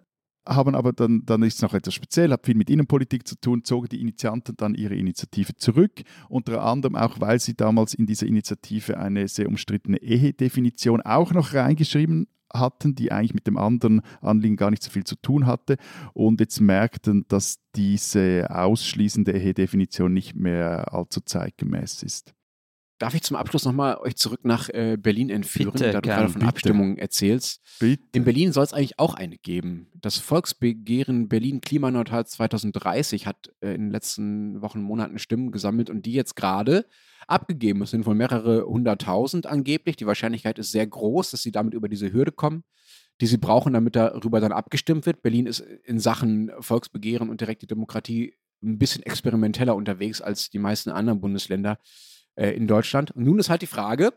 haben aber dann, dann ist es noch etwas speziell, hat viel mit Innenpolitik zu tun, zogen die Initianten dann ihre Initiative zurück, unter anderem auch, weil sie damals in dieser Initiative eine sehr umstrittene Ehedefinition auch noch reingeschrieben hatten, die eigentlich mit dem anderen Anliegen gar nicht so viel zu tun hatte und jetzt merkten, dass diese ausschließende Ehedefinition nicht mehr allzu zeitgemäß ist. Darf ich zum Abschluss nochmal euch zurück nach äh, Berlin entführen, bitte, da du gerade von bitte. Abstimmungen erzählst? Bitte. In Berlin soll es eigentlich auch eine geben. Das Volksbegehren Berlin Klimaneutral 2030 hat äh, in den letzten Wochen, Monaten Stimmen gesammelt und die jetzt gerade abgegeben. Es sind wohl mehrere hunderttausend angeblich. Die Wahrscheinlichkeit ist sehr groß, dass sie damit über diese Hürde kommen, die sie brauchen, damit darüber dann abgestimmt wird. Berlin ist in Sachen Volksbegehren und direkte Demokratie ein bisschen experimenteller unterwegs als die meisten anderen Bundesländer äh, in Deutschland. Und nun ist halt die Frage,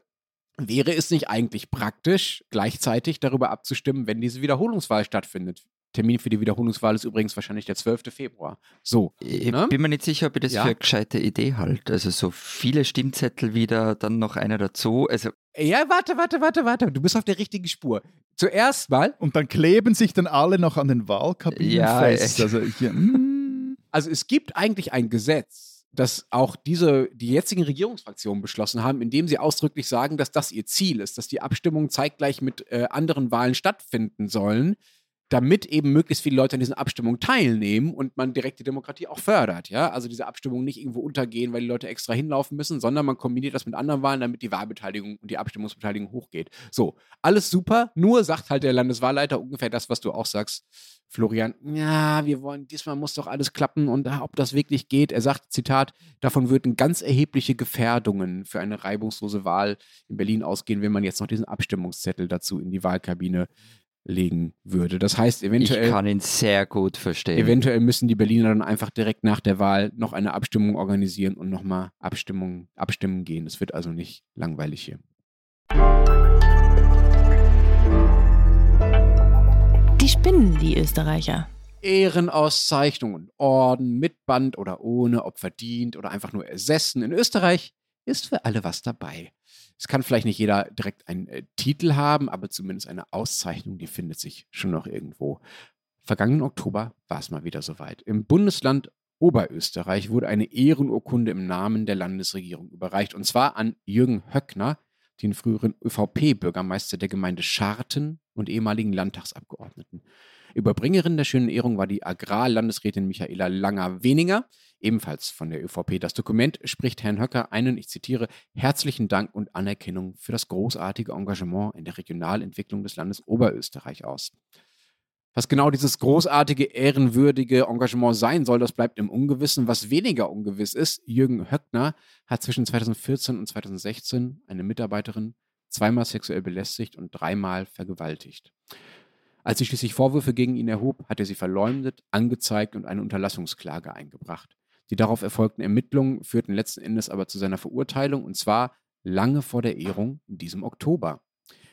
wäre es nicht eigentlich praktisch, gleichzeitig darüber abzustimmen, wenn diese Wiederholungswahl stattfindet? Termin für die Wiederholungswahl ist übrigens wahrscheinlich der 12. Februar. So. Ich ne? bin mir nicht sicher, ob ich das ja. für eine gescheite Idee halte. Also so viele Stimmzettel wieder, dann noch einer dazu. Also ja, warte, warte, warte, warte. Du bist auf der richtigen Spur. Zuerst mal. Und dann kleben sich dann alle noch an den Wahlkabinen ja, fest. Also, hier, mm. also es gibt eigentlich ein Gesetz, dass auch diese, die jetzigen Regierungsfraktionen beschlossen haben, indem sie ausdrücklich sagen, dass das ihr Ziel ist, dass die Abstimmungen zeitgleich mit äh, anderen Wahlen stattfinden sollen, damit eben möglichst viele Leute an diesen Abstimmungen teilnehmen und man direkte Demokratie auch fördert. Ja? Also diese Abstimmungen nicht irgendwo untergehen, weil die Leute extra hinlaufen müssen, sondern man kombiniert das mit anderen Wahlen, damit die Wahlbeteiligung und die Abstimmungsbeteiligung hochgeht. So, alles super, nur sagt halt der Landeswahlleiter ungefähr das, was du auch sagst, Florian. Ja, wir wollen, diesmal muss doch alles klappen und ob das wirklich geht. Er sagt, Zitat, davon würden ganz erhebliche Gefährdungen für eine reibungslose Wahl in Berlin ausgehen, wenn man jetzt noch diesen Abstimmungszettel dazu in die Wahlkabine legen würde. Das heißt, eventuell. Ich kann ihn sehr gut verstehen. Eventuell müssen die Berliner dann einfach direkt nach der Wahl noch eine Abstimmung organisieren und nochmal Abstimmung, abstimmen gehen. Es wird also nicht langweilig hier. Die spinnen, die Österreicher. Ehrenauszeichnungen, Orden mit Band oder ohne, ob verdient oder einfach nur ersessen. In Österreich ist für alle was dabei. Es kann vielleicht nicht jeder direkt einen äh, Titel haben, aber zumindest eine Auszeichnung, die findet sich schon noch irgendwo. Vergangenen Oktober war es mal wieder soweit. Im Bundesland Oberösterreich wurde eine Ehrenurkunde im Namen der Landesregierung überreicht. Und zwar an Jürgen Höckner, den früheren ÖVP-Bürgermeister der Gemeinde Scharten und ehemaligen Landtagsabgeordneten. Überbringerin der schönen Ehrung war die Agrarlandesrätin Michaela Langer-Weniger, ebenfalls von der ÖVP. Das Dokument spricht Herrn Höcker einen, ich zitiere, herzlichen Dank und Anerkennung für das großartige Engagement in der Regionalentwicklung des Landes Oberösterreich aus. Was genau dieses großartige, ehrenwürdige Engagement sein soll, das bleibt im Ungewissen. Was weniger ungewiss ist, Jürgen Höckner hat zwischen 2014 und 2016 eine Mitarbeiterin zweimal sexuell belästigt und dreimal vergewaltigt. Als sie schließlich Vorwürfe gegen ihn erhob, hat er sie verleumdet, angezeigt und eine Unterlassungsklage eingebracht. Die darauf erfolgten Ermittlungen führten letzten Endes aber zu seiner Verurteilung und zwar lange vor der Ehrung in diesem Oktober.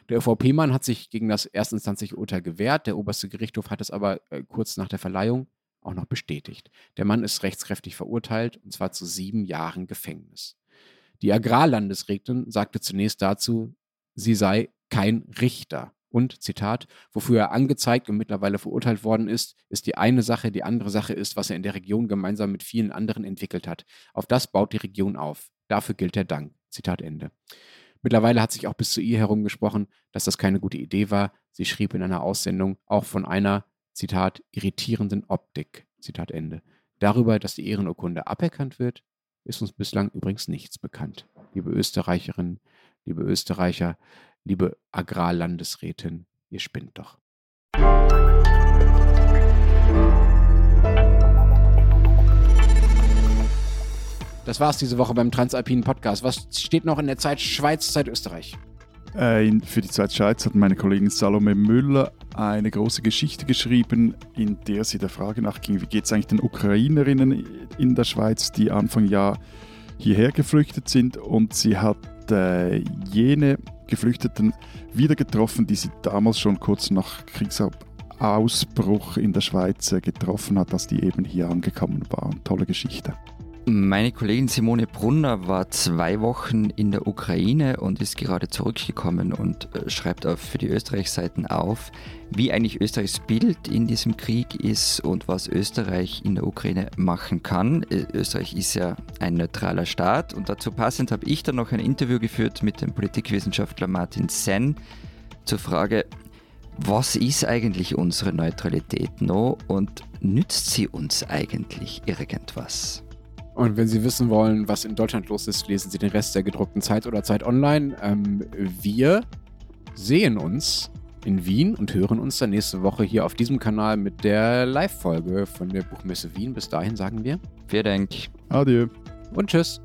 Der ÖVP-Mann hat sich gegen das erstinstanzliche Urteil gewehrt, der oberste Gerichtshof hat es aber äh, kurz nach der Verleihung auch noch bestätigt. Der Mann ist rechtskräftig verurteilt und zwar zu sieben Jahren Gefängnis. Die Agrarlandesrätin sagte zunächst dazu, sie sei kein Richter. Und, Zitat, wofür er angezeigt und mittlerweile verurteilt worden ist, ist die eine Sache, die andere Sache ist, was er in der Region gemeinsam mit vielen anderen entwickelt hat. Auf das baut die Region auf. Dafür gilt der Dank. Zitat Ende. Mittlerweile hat sich auch bis zu ihr herumgesprochen, dass das keine gute Idee war. Sie schrieb in einer Aussendung auch von einer, Zitat, irritierenden Optik. Zitat Ende. Darüber, dass die Ehrenurkunde aberkannt wird, ist uns bislang übrigens nichts bekannt. Liebe Österreicherinnen, liebe Österreicher, liebe Agrarlandesrätin, ihr spinnt doch. Das war's diese Woche beim Transalpinen Podcast. Was steht noch in der Zeit Schweiz, Zeit Österreich? Äh, für die Zeit Schweiz hat meine Kollegin Salome Müller eine große Geschichte geschrieben, in der sie der Frage nachging, wie geht es eigentlich den Ukrainerinnen in der Schweiz, die Anfang Jahr hierher geflüchtet sind. Und sie hat äh, jene Geflüchteten wieder getroffen, die sie damals schon kurz nach Kriegsausbruch in der Schweiz äh, getroffen hat, dass die eben hier angekommen waren. Tolle Geschichte. Meine Kollegin Simone Brunner war zwei Wochen in der Ukraine und ist gerade zurückgekommen und äh, schreibt auch für die Österreich-Seiten auf, wie eigentlich Österreichs Bild in diesem Krieg ist und was Österreich in der Ukraine machen kann. Äh, Österreich ist ja ein neutraler Staat und dazu passend habe ich dann noch ein Interview geführt mit dem Politikwissenschaftler Martin Senn zur Frage, was ist eigentlich unsere Neutralität noch und nützt sie uns eigentlich irgendwas? Und wenn Sie wissen wollen, was in Deutschland los ist, lesen Sie den Rest der gedruckten Zeit oder Zeit online. Ähm, wir sehen uns in Wien und hören uns dann nächste Woche hier auf diesem Kanal mit der Live-Folge von der Buchmesse Wien. Bis dahin sagen wir. Vielen Dank. Adieu. Und tschüss.